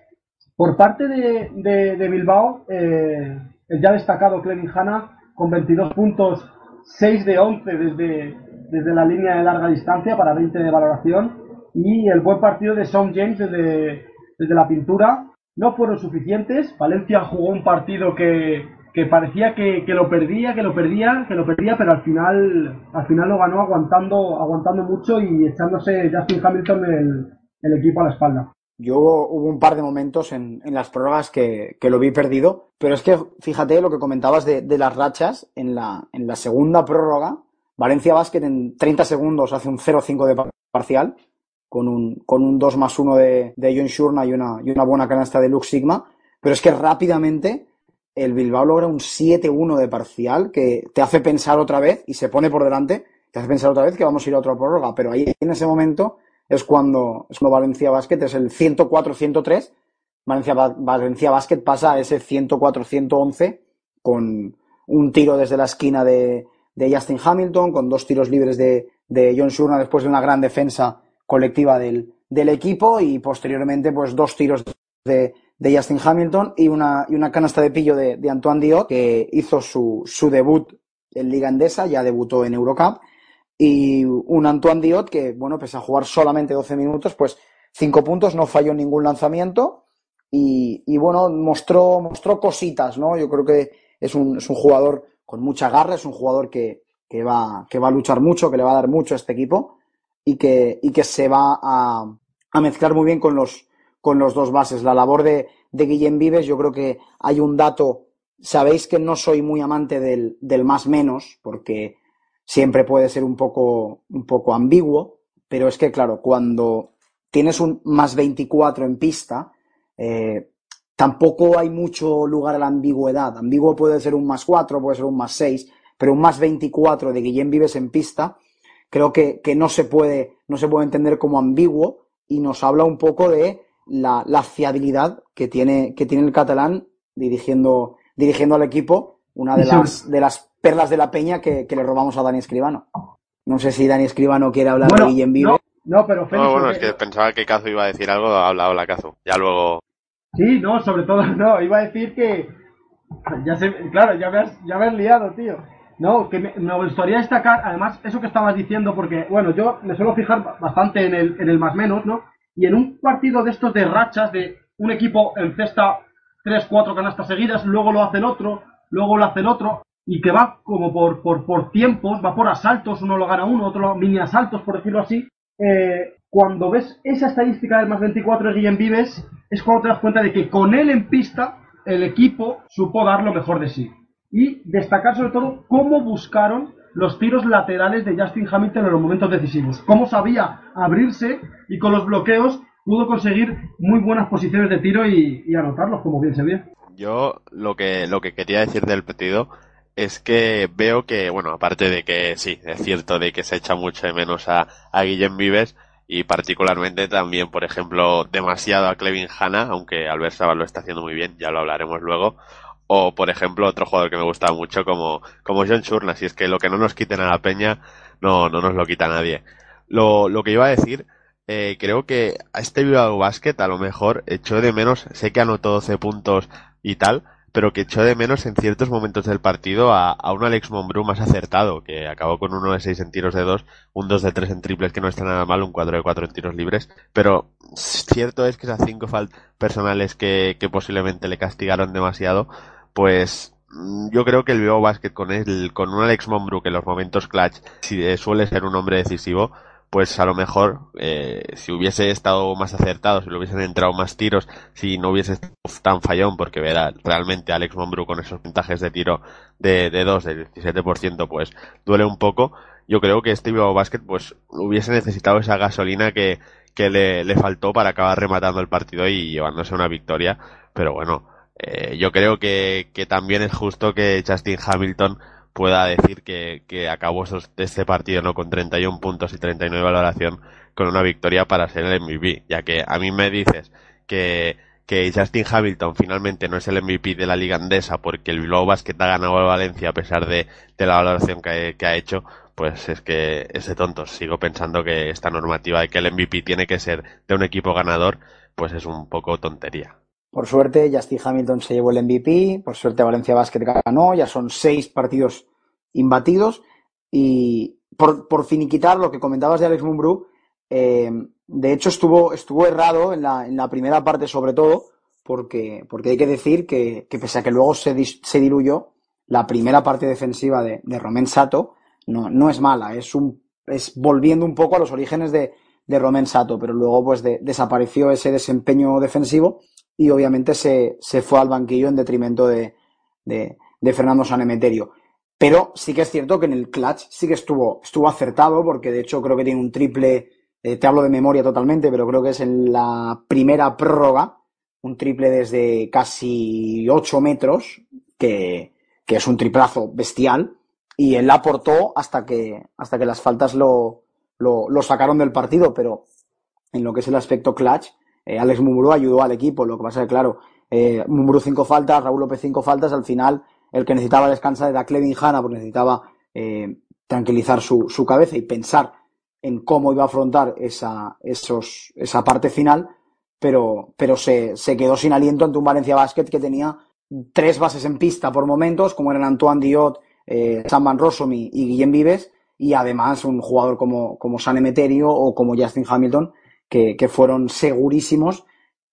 por parte de, de, de Bilbao eh, el ya destacado Clevin Hanna con 22 puntos 6 de 11 desde desde la línea de larga distancia para 20 de valoración y el buen partido de Son James desde, desde la pintura no fueron suficientes. Valencia jugó un partido que, que parecía que, que, lo perdía, que lo perdía, que lo perdía, pero al final, al final lo ganó aguantando, aguantando mucho y echándose Justin Hamilton el, el equipo a la espalda. Yo hubo un par de momentos en, en las prórrogas que, lo vi perdido, pero es que fíjate lo que comentabas de, de las rachas en la, en la segunda prórroga. Valencia Basket en 30 segundos hace un 0-5 de parcial, con un, con un 2 más 1 de, de John Shurna y una, y una buena canasta de Lux Sigma, pero es que rápidamente el Bilbao logra un 7-1 de parcial que te hace pensar otra vez y se pone por delante, te hace pensar otra vez que vamos a ir a otra prórroga, pero ahí en ese momento es cuando, es cuando Valencia Basket es el 104-103, Valencia, Valencia Basket pasa a ese 104-111 con un tiro desde la esquina de, de Justin Hamilton, con dos tiros libres de, de John Shurna después de una gran defensa colectiva del, del equipo y posteriormente pues dos tiros de, de Justin Hamilton y una, y una canasta de pillo de, de Antoine Diot que hizo su, su debut en Liga Endesa, ya debutó en Eurocup y un Antoine Diot que, bueno, pese a jugar solamente 12 minutos, pues cinco puntos, no falló ningún lanzamiento y, y bueno, mostró, mostró cositas, ¿no? Yo creo que es un, es un jugador con mucha garra, es un jugador que, que, va, que va a luchar mucho, que le va a dar mucho a este equipo y que, y que se va a, a mezclar muy bien con los, con los dos bases. La labor de, de Guillem Vives, yo creo que hay un dato, sabéis que no soy muy amante del, del más menos, porque siempre puede ser un poco, un poco ambiguo, pero es que, claro, cuando tienes un más 24 en pista, eh, tampoco hay mucho lugar a la ambigüedad. Ambiguo puede ser un más 4, puede ser un más 6, pero un más 24 de Guillem Vives en pista, creo que, que no, se puede, no se puede entender como ambiguo y nos habla un poco de la, la fiabilidad que tiene, que tiene el catalán dirigiendo, dirigiendo al equipo, una de las, de las perlas de la peña que, que le robamos a Dani Escribano. No sé si Dani Escribano quiere hablar Bueno, de Guillem Vives. No, no, pero Félix, No, bueno, es que pensaba que Cazu iba a decir algo, ha hablado la Cazu. Ya luego. Sí, no, sobre todo, <laughs> no, iba a decir que. Ya sé, claro, ya me has, ya me has liado, tío. No, que me, me gustaría destacar, además, eso que estabas diciendo, porque, bueno, yo me suelo fijar bastante en el, en el más menos, ¿no? Y en un partido de estos de rachas, de un equipo encesta tres, cuatro canastas seguidas, luego lo hace el otro, luego lo hace el otro, y que va como por, por, por tiempos, va por asaltos, uno lo gana uno, otro lo, mini asaltos, por decirlo así. Eh, cuando ves esa estadística del más 24 de Guillem Vives, es cuando te das cuenta de que con él en pista, el equipo supo dar lo mejor de sí. Y destacar sobre todo cómo buscaron los tiros laterales de Justin Hamilton en los momentos decisivos. Cómo sabía abrirse y con los bloqueos pudo conseguir muy buenas posiciones de tiro y, anotarlos, como bien se vio. Yo lo que, lo que quería decir del partido es que veo que, bueno, aparte de que sí, es cierto de que se echa mucho de menos a, a Guillem Vives y particularmente también, por ejemplo, demasiado a Clevin Hanna, aunque Albert Sabas lo está haciendo muy bien, ya lo hablaremos luego. O, por ejemplo, otro jugador que me gusta mucho como, como John Churna, si es que lo que no nos quiten a la peña, no, no nos lo quita nadie. Lo, lo que iba a decir, eh, creo que a este Bilbao Basket a lo mejor echó de menos, sé que anotó 12 puntos y tal, pero que echó de menos en ciertos momentos del partido a, a un Alex Monbru más acertado, que acabó con uno de 6 en tiros de 2, un 2 de 3 en triples que no está nada mal, un 4 de 4 en tiros libres, pero cierto es que esas 5 faltas personales que, que posiblemente le castigaron demasiado, pues mm, yo creo que el Bilbao Basket con él, con un Alex Monbru que en los momentos clutch si eh, suele ser un hombre decisivo, pues a lo mejor eh, si hubiese estado más acertado, si le hubiesen entrado más tiros, si no hubiese estado tan fallón, porque verá, realmente Alex Monbru con esos puntajes de tiro de, de 2, de 17%, pues duele un poco. Yo creo que este Bilbao Basket pues hubiese necesitado esa gasolina que, que le, le faltó para acabar rematando el partido y llevándose una victoria, pero bueno, eh, yo creo que, que también es justo que Justin Hamilton pueda decir que, que acabó esos- este partido no con 31 puntos y 39 de valoración con una victoria para ser el MVP, ya que a mí me dices que, que Justin Hamilton finalmente no es el MVP de la liga andesa porque el Bilbao Basket ha ganado al Valencia a pesar de, de la valoración que, que ha hecho, pues es que es de tontos. Sigo pensando que esta normativa de que el MVP tiene que ser de un equipo ganador, pues es un poco tontería. Por suerte, Justin Hamilton se llevó el MVP, por suerte Valencia Basket ganó, ya son seis partidos imbatidos. Y por, por finiquitar lo que comentabas de Alex Mumbrú, eh, de hecho estuvo, estuvo errado en la, en la primera parte sobre todo, porque, porque hay que decir que, que pese a que luego se, dis- se diluyó, la primera parte defensiva de, de Romain Sato no, no es mala, es un, es volviendo un poco a los orígenes de, de Romain Sato, pero luego pues de- desapareció ese desempeño defensivo y obviamente se, se fue al banquillo en detrimento de, de, Fernando Sanemeterio. Pero sí que es cierto que en el clutch sí que estuvo, estuvo acertado, porque de hecho creo que tiene un triple, eh, te hablo de memoria totalmente, pero creo que es en la primera prórroga, un triple desde casi 8 metros, que, que es un triplazo bestial, y él aportó hasta que, hasta que las faltas lo, lo, lo sacaron del partido, pero en lo que es el aspecto clutch, eh, Alex Mumbrú ayudó al equipo. Lo que pasa es que, claro, eh, Mumbrú cinco faltas, Raúl López cinco faltas. Al final, el que necesitaba descansar era Clevin Hanna, porque necesitaba eh, tranquilizar su, su cabeza y pensar en cómo iba a afrontar esa, esa parte final, pero, pero se, se quedó sin aliento ante un Valencia Basket que tenía tres bases en pista por momentos, como eran Antoine Diot, eh, Sam Van y, y Guillem Vives, y además un jugador como, como San Emeterio o como Justin Hamilton, que, fueron segurísimos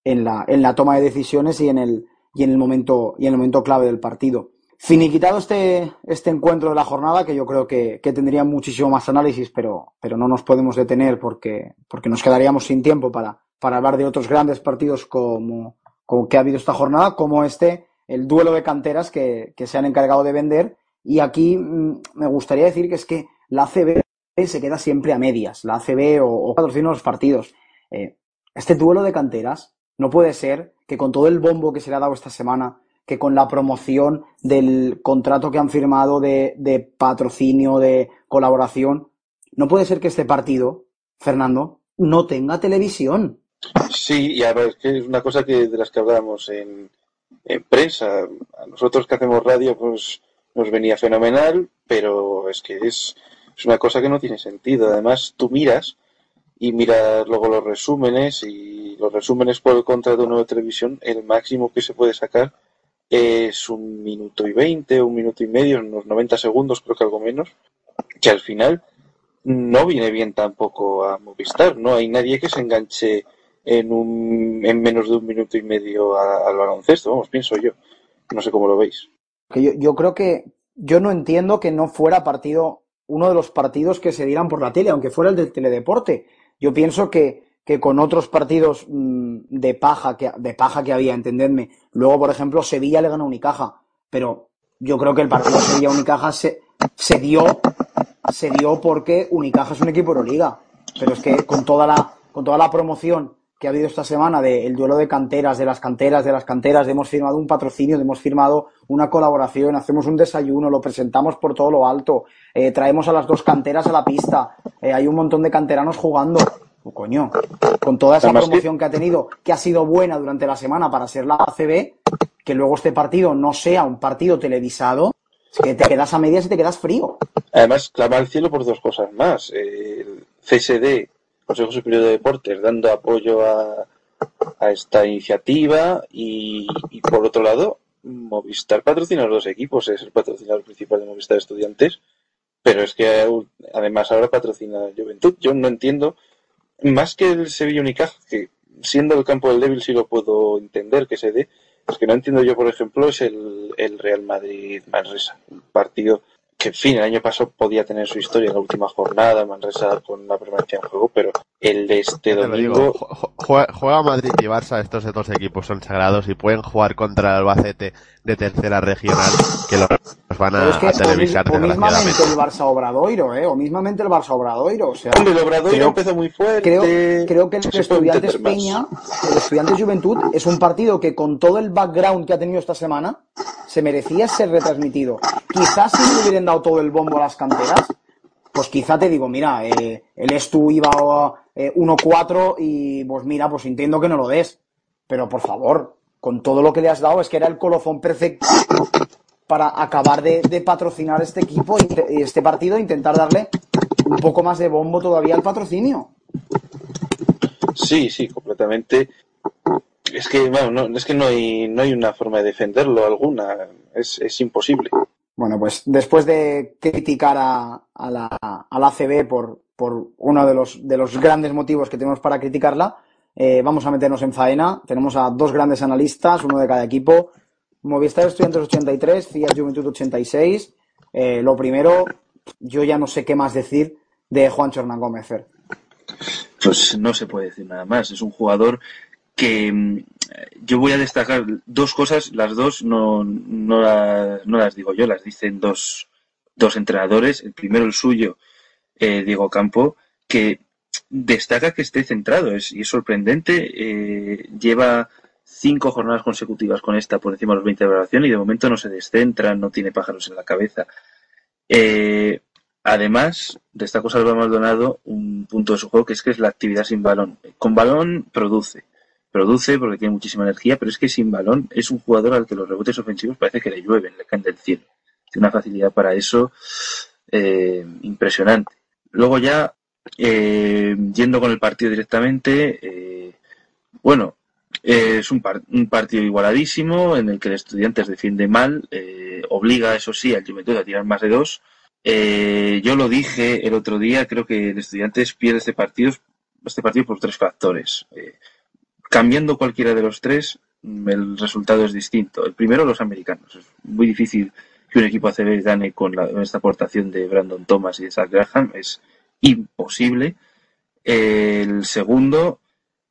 en la, en la toma de decisiones y en el, y en el momento, y el momento clave del partido. Finiquitado este, este encuentro de la jornada, que yo creo que, que tendría muchísimo más análisis, pero, pero no nos podemos detener porque, porque nos quedaríamos sin tiempo para, para hablar de otros grandes partidos como, como que ha habido esta jornada, como este, el duelo de canteras que, que se han encargado de vender. Y aquí mm, me gustaría decir que es que la ACB se queda siempre a medias, la ACB o, o patrocina los partidos. Eh, este duelo de canteras no puede ser que con todo el bombo que se le ha dado esta semana, que con la promoción del contrato que han firmado de, de patrocinio, de colaboración, no puede ser que este partido, Fernando, no tenga televisión. Sí, y a ver, es que es una cosa que de las que hablábamos en, en prensa. A nosotros que hacemos radio, pues nos venía fenomenal, pero es que es, es una cosa que no tiene sentido. Además, tú miras y miras luego los resúmenes y los resúmenes por el nuevo de televisión, el máximo que se puede sacar es un minuto y veinte, un minuto y medio, unos 90 segundos, creo que algo menos, que al final no viene bien tampoco a Movistar. No hay nadie que se enganche en, un, en menos de un minuto y medio al baloncesto, vamos, pienso yo. No sé cómo lo veis. Yo, yo creo que yo no entiendo que no fuera partido, uno de los partidos que se dieran por la tele, aunque fuera el del teledeporte. Yo pienso que, que con otros partidos mm, de paja que de paja que había, entendedme. Luego, por ejemplo, Sevilla le ganó a Unicaja, pero yo creo que el partido Sevilla Unicaja se, se dio se dio porque Unicaja es un equipo Euroliga. Pero es que con toda la, con toda la promoción que ha habido esta semana del duelo de canteras, de las canteras, de las canteras, hemos firmado un patrocinio, hemos firmado una colaboración, hacemos un desayuno, lo presentamos por todo lo alto, eh, traemos a las dos canteras a la pista, eh, hay un montón de canteranos jugando. Oh, coño, con toda esa promoción que ha tenido, que ha sido buena durante la semana para ser la ACB, que luego este partido no sea un partido televisado, es que te quedas a medias y te quedas frío. Además, clama al cielo por dos cosas más. El CSD, Consejo Superior de Deportes, dando apoyo a, a esta iniciativa y, y, por otro lado, Movistar patrocina a los equipos, es el patrocinador principal de Movistar Estudiantes, pero es que aún- además ahora patrocina Juventud. Yo no entiendo, más que el Sevilla Unicaja, que siendo el campo del débil sí lo puedo entender que se dé, es que no entiendo yo, por ejemplo, es el, el Real Madrid-Manresa, un partido que, en fin, el año pasado podía tener su historia en la última jornada, Manresa con la permanencia en juego, pero el de este domingo... digo, ju- ju- juega Madrid y Barça, estos dos equipos son sagrados y pueden jugar contra el Albacete de tercera regional, que los van a, es que a televisar o mismamente el Barça Obradoiro, ¿eh? O mismamente el Barça Obradoiro, o sea... El Obradoiro creo- empezó muy fuerte. Creo, creo que el Estudiantes. Peña, el Estudiantes Juventud, es un partido que con todo el background que ha tenido esta semana, se merecía ser retransmitido. Quizás si no le hubieran dado todo el bombo a las canteras, pues quizá te digo, mira, eh, el Estu iba eh, 1-4 y pues mira, pues entiendo que no lo des. Pero por favor, con todo lo que le has dado, es que era el colofón perfecto para acabar de, de patrocinar este equipo, inte- este partido, e intentar darle un poco más de bombo todavía al patrocinio. Sí, sí, completamente. Es que, bueno, no, es que no hay, no hay una forma de defenderlo alguna. Es, es imposible. Bueno, pues después de criticar a, a la, a la ACB por, por uno de los, de los grandes motivos que tenemos para criticarla, eh, vamos a meternos en faena. Tenemos a dos grandes analistas, uno de cada equipo. Movistar Estudiantes 83, Fiat Juventud 86. Eh, lo primero, yo ya no sé qué más decir de Juancho Hernán Gómez. Pues no se puede decir nada más. Es un jugador que mm, yo voy a destacar dos cosas, las dos no, no, no las digo yo, las dicen dos, dos entrenadores. El primero, el suyo, eh, Diego Campo, que destaca que esté centrado es, y es sorprendente. eh, lleva cinco jornadas consecutivas con esta por encima de los 20 de valoración y de momento no se descentra, no tiene pájaros en la cabeza. Eh, además, destaco Salva Maldonado un punto de su juego que es que es la actividad sin balón. Con balón produce, produce porque tiene muchísima energía, pero es que sin balón es un jugador al que los rebotes ofensivos parece que le llueven, le caen del cielo. Tiene una facilidad para eso eh, impresionante. Luego ya, eh, yendo con el partido directamente, eh, bueno, eh, es un, un partido igualadísimo en el que el Estudiantes defiende mal, eh, obliga, eso sí, al Juventud a tirar más de dos. Eh, yo lo dije el otro día, creo que el Estudiantes pierde este partido, este partido por tres factores. Cambiando cualquiera de los tres, mm, el resultado es distinto. El primero, los americanos. Es muy difícil que un equipo ACB gane con la- esta aportación de Brandon Thomas y de Zach Graham. Es imposible. El segundo,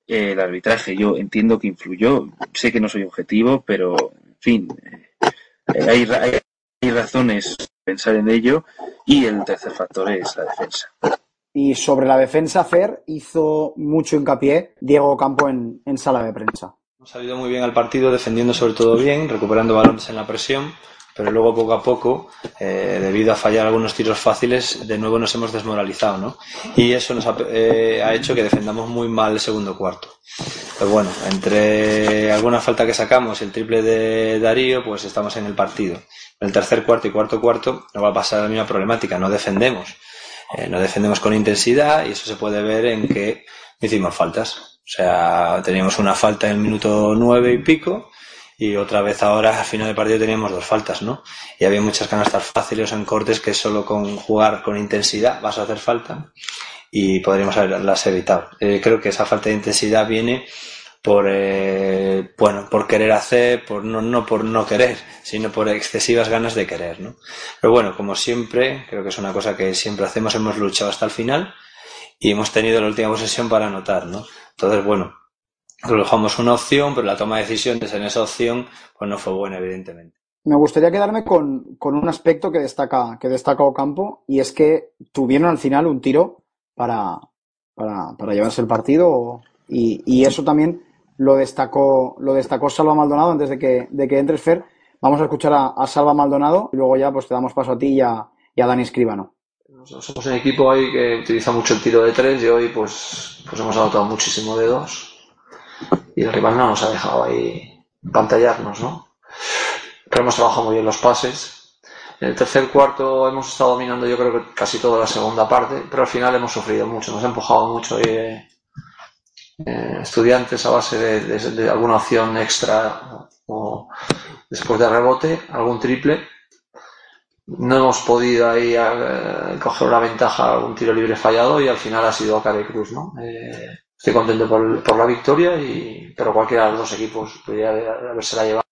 eh, el arbitraje. Yo entiendo que influyó. Sé que no soy objetivo, pero, en fin, eh, hay, ra- hay- hay razones pensar en ello. Y el tercer factor es la defensa. Y sobre la defensa, Fer hizo mucho hincapié Diego Campo en, en sala de prensa. Hemos salido muy bien al partido, defendiendo sobre todo bien, recuperando balones en la presión, pero luego poco a poco, eh, debido a fallar algunos tiros fáciles, de nuevo nos hemos desmoralizado, ¿no? Y eso nos ha, eh, ha hecho que defendamos muy mal el segundo cuarto. Pues bueno, entre alguna falta que sacamos y el triple de Darío, pues estamos en el partido. En el tercer cuarto y cuarto cuarto no va a pasar la misma problemática, no defendemos. Eh, no defendemos con intensidad y eso se puede ver en que hicimos faltas. O sea, teníamos una falta en el minuto nueve y pico y otra vez ahora al final del partido teníamos dos faltas, ¿no? Y había muchas canastas fáciles en cortes que solo con jugar con intensidad vas a hacer falta y podríamos haberlas evitado. Eh, creo que esa falta de intensidad viene por eh, bueno por querer hacer por no no por no querer sino por excesivas ganas de querer no pero bueno como siempre creo que es una cosa que siempre hacemos hemos luchado hasta el final y hemos tenido la última posesión para anotar no entonces bueno dejamos una opción pero la toma de decisiones en esa opción pues no fue buena evidentemente me gustaría quedarme con, con un aspecto que destaca que destaca Ocampo y es que tuvieron al final un tiro para para, para llevarse el partido y, y eso también lo destacó, lo destacó Salva Maldonado antes de que, de que entres, Fer. Vamos a escuchar a, a, Salva Maldonado y luego ya pues te damos paso a ti y a, y a Dani Escribano. Somos un equipo hoy que utiliza mucho el tiro de tres y hoy pues, pues hemos anotado muchísimo de dos <laughs> y el rival no nos ha dejado ahí pantallarnos, ¿no? Pero hemos trabajado muy bien los pases. En el tercer cuarto hemos estado dominando yo creo que casi toda la segunda parte, pero al final hemos sufrido mucho, nos ha empujado mucho eh, eh, estudiantes a base de, alguna opción extra o después de rebote, algún triple. No hemos podido ahí a, eh, coger una ventaja, algún tiro libre fallado y al final ha sido Care Cruz, ¿no? Estoy contento por, por, la victoria, y, pero cualquiera de los dos equipos podría haberse la llevado.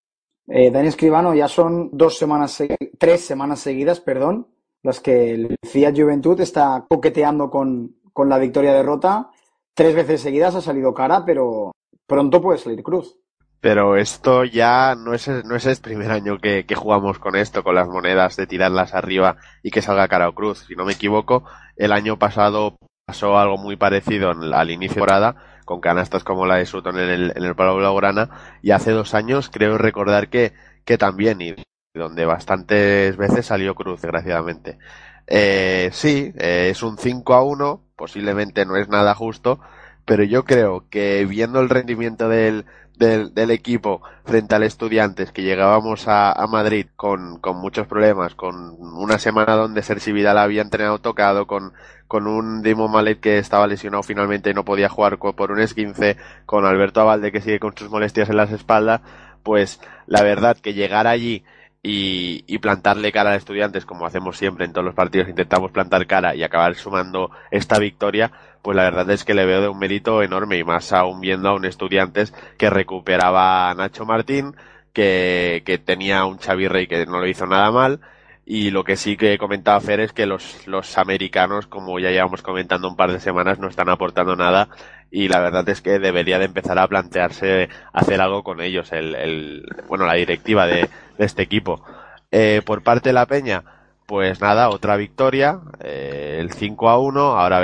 Eh, Dani Escribano, ya son dos semanas, tres semanas seguidas, perdón, las que el Fiat Juventud está coqueteando con, con la victoria-derrota tres veces seguidas ha salido cara, pero pronto puede salir cruz. Pero esto ya no es, no es el primer año que, que, jugamos con esto, con las monedas, de tirarlas arriba y que salga cara o cruz. Si no me equivoco, el año pasado pasó algo muy parecido al inicio de temporada, con canastas como la de Sutton en el, en el Palo Blaugrana, y hace dos años creo recordar que, que también, y donde bastantes veces salió cruz, desgraciadamente. Eh, sí, eh, es un 5 a 1, posiblemente no es nada justo, pero yo creo que viendo el rendimiento del, del, equipo frente al Estudiantes, que llegábamos a, a Madrid con, con, muchos problemas, con una semana donde Sergi Vidal había entrenado tocado, con, con un Dimo Malet que estaba lesionado finalmente y no podía jugar por un esquince, con Alberto Abalde que sigue con sus molestias en las espaldas, pues la verdad que llegar allí y, y, plantarle cara a estudiantes como hacemos siempre en todos los partidos, intentamos plantar cara y acabar sumando esta victoria, pues la verdad es que le veo de un mérito enorme y más aún viendo a un estudiantes que recuperaba a Nacho Martín, que, que tenía un Xavi Rey que no lo hizo nada mal y lo que sí que comentaba Fer es que los, los americanos, como ya llevamos comentando un par de semanas, no están aportando nada y la verdad es que debería de empezar a plantearse hacer algo con ellos, el, el bueno, la directiva de, de este equipo. Eh, por parte de la Peña, pues nada, otra victoria, eh, el 5 a 1, ahora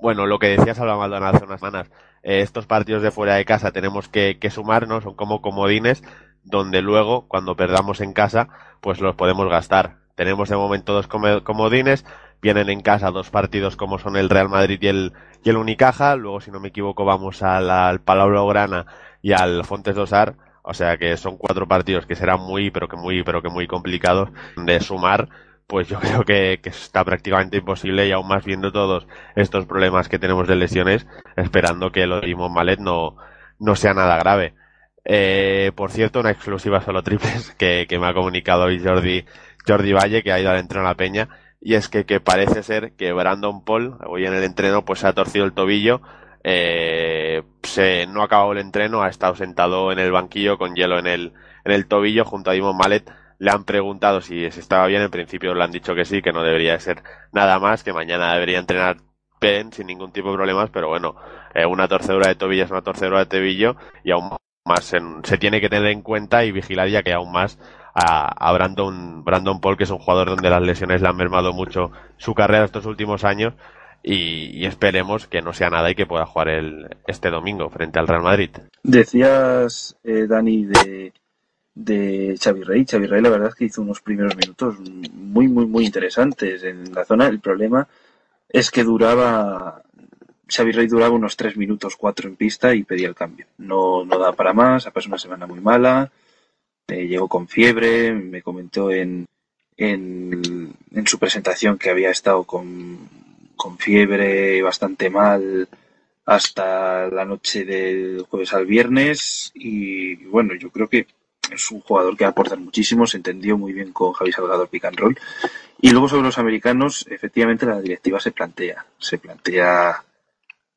bueno, lo que decía Salva Maldonado hace unas semanas, eh, estos partidos de fuera de casa tenemos que, que sumarnos, son como comodines, donde luego, cuando perdamos en casa, pues los podemos gastar. Tenemos de momento dos comodines, vienen en casa dos partidos como son el Real Madrid y el, y el Unicaja, luego si no me equivoco vamos al, al Palau Blaugrana y al Fontes Dosar, o sea que son cuatro partidos que serán muy, pero que muy, pero que muy complicados de sumar, pues yo <laughs> creo que, está prácticamente imposible y aún más viendo todos estos problemas que tenemos de lesiones, esperando que lo de Imon Malet no, no sea nada grave. Eh, por cierto, una exclusiva solo triples <laughs> que, me ha comunicado hoy Jordi, Jordi Valle, que ha ido al entreno a la peña, y es que, que parece ser que Brandon Paul, hoy en el entreno, pues se ha torcido el tobillo, eh, se, no ha acabado el entreno, ha estado sentado en el banquillo con hielo en el, en el tobillo junto a Dimon Mallet. Le han preguntado si se estaba bien, en principio le han dicho que sí, que no debería ser nada más, que mañana debería entrenar bien, sin ningún tipo de problemas, pero bueno, eh, una torcedura de tobillo es una torcedura de tobillo y aún más se, se tiene que tener en cuenta y vigilar ya que aún más a, Brandon, Brandon Paul, que es un jugador donde las lesiones le han mermado mucho su carrera estos últimos años y, y esperemos que no sea nada y que pueda jugar el, este domingo frente al Real Madrid. Decías, eh, Dani, de, de Xavi Rey. Xavi Rey la verdad es que hizo unos primeros minutos muy, muy, muy interesantes en la zona. El problema es que duraba, Xavi Rey duraba unos tres minutos, cuatro en pista y pedía el cambio. No, no da para más, ha pasado una semana muy mala, eh, llegó con fiebre, me comentó en, en, en su presentación que había estado con, con fiebre bastante mal hasta la noche del jueves al viernes y bueno, yo creo que es un jugador que va muchísimo, se entendió muy bien con Javi Salgado pick and roll. Y luego sobre los americanos, efectivamente la directiva se plantea, se plantea,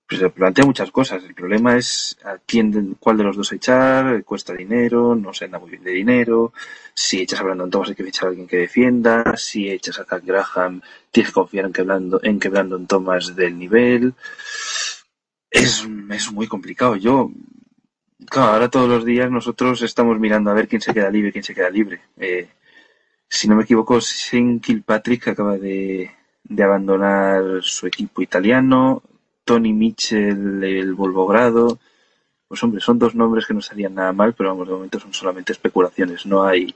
pues se plantea muchas cosas. El problema es a quién, cuál de los dos echar, cuesta dinero, no se anda muy bien de dinero, si echas a Brandon Thomas hay que fichar a alguien que defienda, si echas a Zach Graham tienes que confiar en que Brandon, en que Thomas del nivel. Es, es muy complicado. Yo, Claro, ahora todos los días nosotros estamos mirando a ver quién se queda libre, quién se queda libre. Eh, si no me equivoco, Shane Kilpatrick acaba de, de abandonar su equipo italiano, Tony Mitchell, el Volvogrado. Pues hombre, son dos nombres que no salían nada mal, pero vamos, de momento son solamente especulaciones, no hay,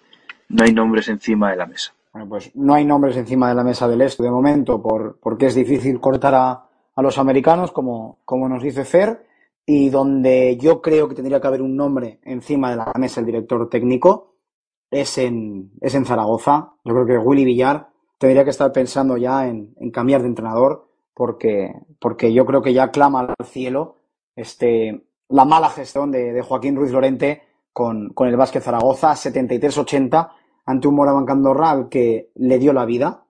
no hay nombres encima de la mesa. Bueno, pues no hay nombres encima de la mesa del este de momento, por, porque es difícil cortar a, a los americanos, como, como nos dice Fer y donde yo creo que tendría que haber un nombre encima de la mesa el director técnico es en, es en Zaragoza. Yo creo que Willy Villar tendría que estar pensando ya en, cambiar de entrenador porque, porque yo creo que ya clama al cielo este, la mala gestión de, Joaquín Ruiz Lorente con, con el Vázquez Zaragoza 73-80 ante un Moraván Candorra al que le dio la vida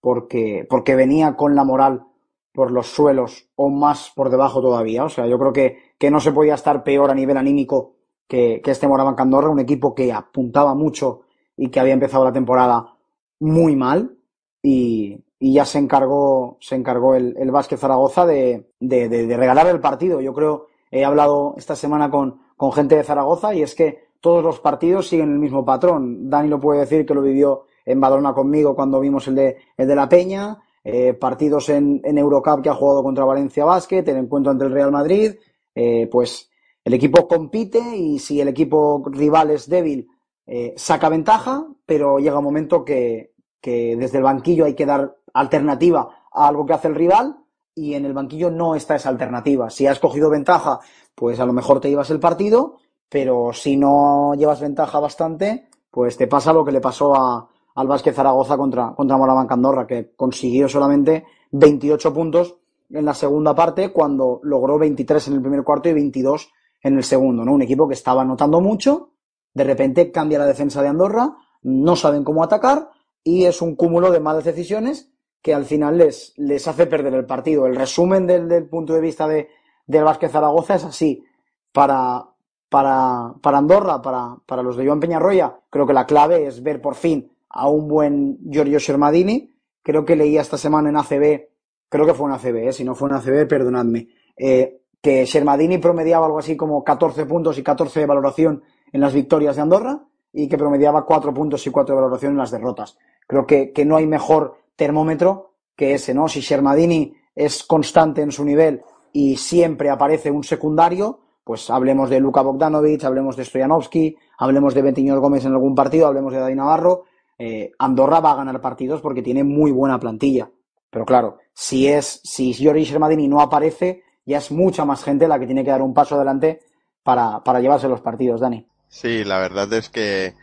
porque, porque venía con la moral por los suelos o más por debajo todavía. O sea, yo creo que, que no se podía estar peor a nivel anímico que, que este Moraván Candorra, un equipo que apuntaba mucho y que había empezado la temporada muy mal y, y ya se encargó, se encargó el, el Vázquez Zaragoza de, de, de, de regalar el partido. Yo creo, he hablado esta semana con, con gente de Zaragoza y es que todos los partidos siguen el mismo patrón. Dani lo puede decir que lo vivió en Badalona conmigo cuando vimos el de, el de la Peña, eh, partidos en, en, Eurocup que ha jugado contra Valencia Basket, el encuentro entre el Real Madrid, eh, pues el equipo compite y si el equipo rival es débil, eh, saca ventaja, pero llega un momento que, que, desde el banquillo hay que dar alternativa a algo que hace el rival y en el banquillo no está esa alternativa. Si has cogido ventaja, pues a lo mejor te llevas el partido, pero si no llevas ventaja bastante, pues te pasa lo que le pasó a, al Vázquez Zaragoza contra, contra Moraván Candorra, que consiguió solamente 28 puntos en la segunda parte cuando logró 23 en el primer cuarto y 22 en el segundo, ¿no? Un equipo que estaba anotando mucho, de repente cambia la defensa de Andorra, no saben cómo atacar y es un cúmulo de malas decisiones que al final les, les hace perder el partido. El resumen del, del punto de vista de, del Vázquez Zaragoza es así. Para, para, para Andorra, para, para los de Joan Peñarroya, creo que la clave es ver por fin a un buen Giorgio Shermadini. Creo que leía esta semana en ACB, creo que fue en ACB, ¿eh? si no fue en ACB, perdonadme, eh, que Shermadini promediaba algo así como 14 puntos y 14 de valoración en las victorias de Andorra y que promediaba 4 puntos y 4 de valoración en las derrotas. Creo que, que no hay mejor termómetro que ese, ¿no? Si Shermadini es constante en su nivel y siempre aparece un secundario, pues hablemos de Luka Bogdanovic, hablemos de Stoyanovski, hablemos de Betiñor Gómez en algún partido, hablemos de Dani Navarro, eh, Andorra va a ganar partidos porque tiene muy buena plantilla. Pero claro, si es, si Giorgi Shermadini no aparece, ya es mucha más gente la que tiene que dar un paso adelante para, para llevarse los partidos, Dani. Sí, la verdad es que,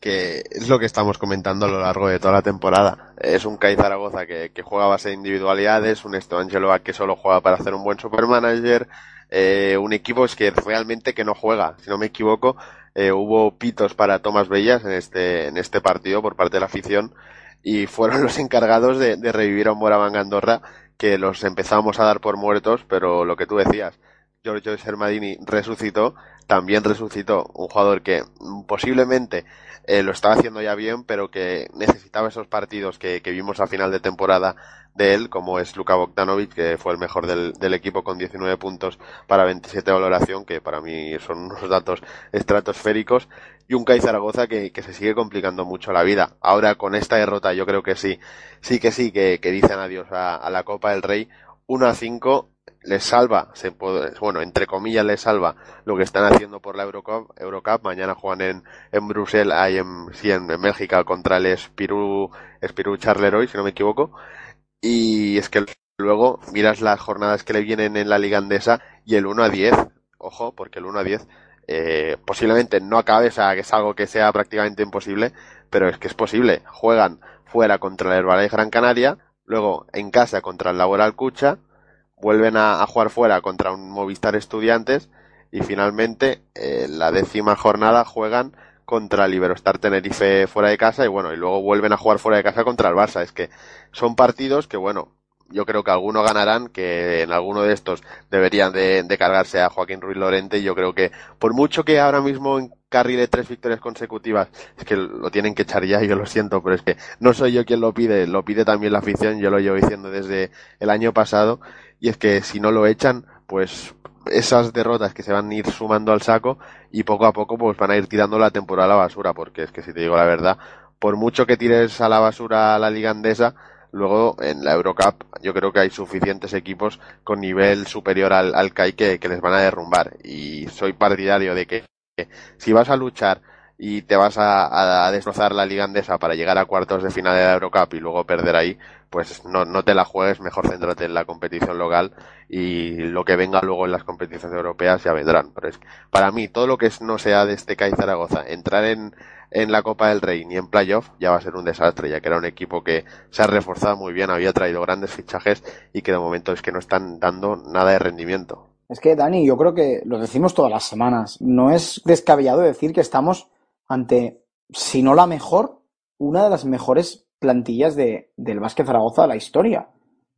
que es lo que estamos comentando a lo largo de toda la temporada. Es un CAI Zaragoza que, que juega a base de individualidades, un Estoangelo que solo juega para hacer un buen supermanager, eh, un equipo es que realmente que no juega. Si no me equivoco, eh, hubo pitos para Tomás Bellas en este, en este partido por parte de la afición y fueron <laughs> los encargados de, revivir a un Moraván Andorra que los empezamos a dar por muertos, pero lo que tú decías, Giorgio Sermadini resucitó, también resucitó un jugador que posiblemente eh, lo estaba haciendo ya bien, pero que necesitaba esos partidos que, que, vimos a final de temporada de él, como es Luka Bogdanovic, que fue el mejor del, del, equipo con 19 puntos para 27 de valoración, que para mí son unos datos estratosféricos, y un Kai Zaragoza que, que, se sigue complicando mucho la vida. Ahora con esta derrota yo creo que sí, sí que sí, que, que dicen adiós a, la Copa del Rey, 1 a 5 les salva, se puede, bueno, entre comillas les salva lo que están haciendo por la Eurocup, Eurocup. mañana juegan en, en Bruselas, en, sí, en, en Bélgica contra el Espirú, Espirú Charleroi, si no me equivoco, y es que luego miras las jornadas que le vienen en la liga andesa y el 1 a 10, ojo, porque el 1 a 10 eh, posiblemente no acabe, sea, que es algo que sea prácticamente imposible, pero es que es posible. Juegan fuera contra el Herbalife Gran Canaria, luego en casa contra el Laboral Cucha, vuelven a, a, jugar fuera contra un Movistar Estudiantes y finalmente eh, la décima jornada juegan contra el Iberostar Tenerife fuera de casa y bueno, y luego vuelven a jugar fuera de casa contra el Barça. Es que son partidos que bueno, yo creo que algunos ganarán, que en alguno de estos deberían de, de cargarse a Joaquín Ruiz Lorente y yo creo que por mucho que ahora mismo encarrile tres victorias consecutivas, es que lo tienen que echar ya, <laughs> yo lo siento, pero es que no soy yo quien lo pide, lo pide también la afición, yo lo llevo diciendo desde el año pasado y es que si no lo echan, pues esas derrotas que se van a ir sumando al saco y poco a poco pues van a ir tirando la temporada a la basura, porque es que si te digo la verdad, por mucho que tires a la basura a la liga andesa, luego en la Eurocup yo creo que hay suficientes equipos con nivel superior al, al que, que les van a derrumbar. Y soy partidario de que, que si vas a luchar y te vas a, a, destrozar la liga andesa para llegar a cuartos de final de la Eurocup y luego perder ahí, pues no, no te la juegues, mejor céntrate en la competición local y lo que venga luego en las competiciones europeas ya vendrán. Pero es que, para mí, todo lo que no sea de este CAI Zaragoza, entrar en, en la Copa del Rey ni en playoff ya va a ser un desastre, ya que era un equipo que se ha reforzado muy bien, había traído grandes fichajes y que de momento es que no están dando nada de rendimiento. Es que, Dani, yo creo que lo decimos todas las semanas. No es descabellado decir que estamos ante, si no la mejor, una de las mejores plantillas de, del básquet Zaragoza de la historia.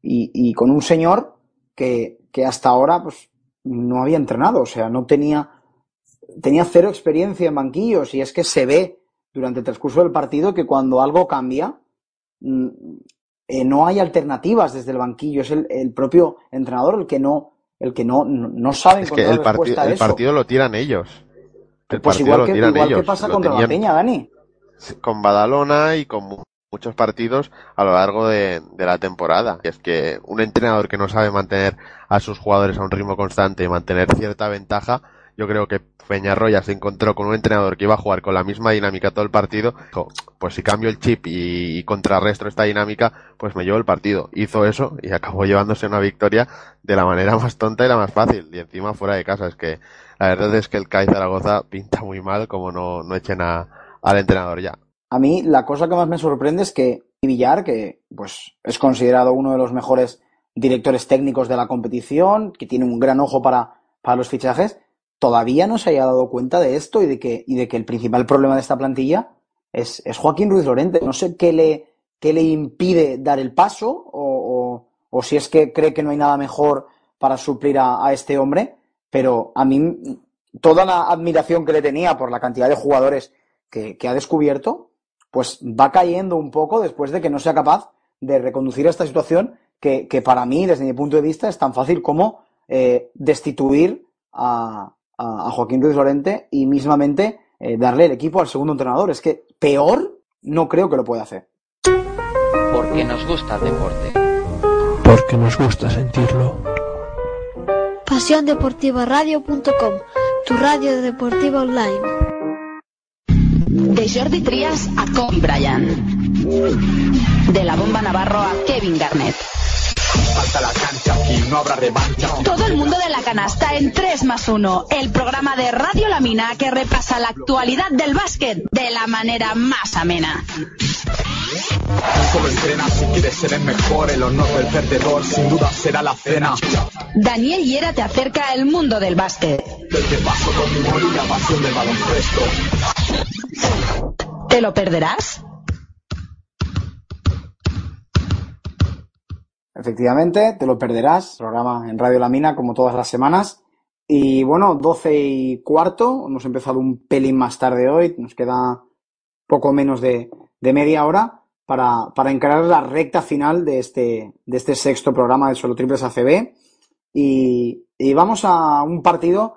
Y, y con un señor que, que, hasta ahora pues, no había entrenado, o sea, no tenía, tenía cero experiencia en banquillos y es que se ve durante el transcurso del partido que cuando algo cambia, eh, no hay alternativas desde el banquillo, es el, el, propio entrenador el que no, el que no, no, sabe es que el, parti el partido lo tiran ellos. El pues igual que, igual ellos. que pasa lo contra tenían... la Peña, Dani. Con Badalona y con muchos partidos a lo largo de, de, la temporada. Y es que un entrenador que no sabe mantener a sus jugadores a un ritmo constante y mantener cierta ventaja, yo creo que Peñarroya se encontró con un entrenador que iba a jugar con la misma dinámica todo el partido. Dijo, pues si cambio el chip y, y contrarresto esta dinámica, pues me llevo el partido. Hizo eso y acabó llevándose una victoria de la manera <laughs> más tonta y la más fácil. Y encima fuera de casa. Es que la verdad es que el CAI Zaragoza pinta muy mal como no, no echen a, al entrenador ya. A mí la cosa que más me sorprende es que Villar, que pues es considerado uno de los mejores directores técnicos de la competición, que tiene un gran ojo para, para los fichajes, todavía no se haya dado cuenta de esto y de que, y de que el principal problema de esta plantilla es, es Joaquín Ruiz Lorente. No sé qué le, qué le impide dar el paso o, o, o, si es que cree que no hay nada mejor para suplir a, a este hombre, pero a mí toda la admiración que le tenía por la cantidad de jugadores que, que ha descubierto, pues va cayendo un poco después de que no sea capaz de reconducir esta situación que, que para mí, desde mi punto de vista, es tan fácil como eh, destituir a, a, a, Joaquín Ruiz Lorente y mismamente eh, darle el equipo al segundo entrenador. Es que peor no creo que lo pueda hacer. Porque nos gusta el deporte. Porque nos gusta sentirlo. PasiónDeportivaRadio.com, tu radio deportiva online. De Jordi Trias a Kobe Bryant. De la bomba Navarro a Kevin Garnett. Falta la cancha, aquí no habrá revancha. Todo el mundo de la canasta en 3 más 1. El programa de Radio La Mina que repasa la actualidad del básquet de la manera más amena. Daniel Hiera te acerca al mundo del básquet. ¿Te lo perderás? Efectivamente, te lo perderás. Programa en Radio La Mina como todas las semanas. Y bueno, 12 y cuarto, hemos empezado un pelín más tarde hoy, nos queda poco menos de, de media hora para, para encarar la recta final de este, de este sexto programa de Solo Triples ACB. Y, y vamos a un partido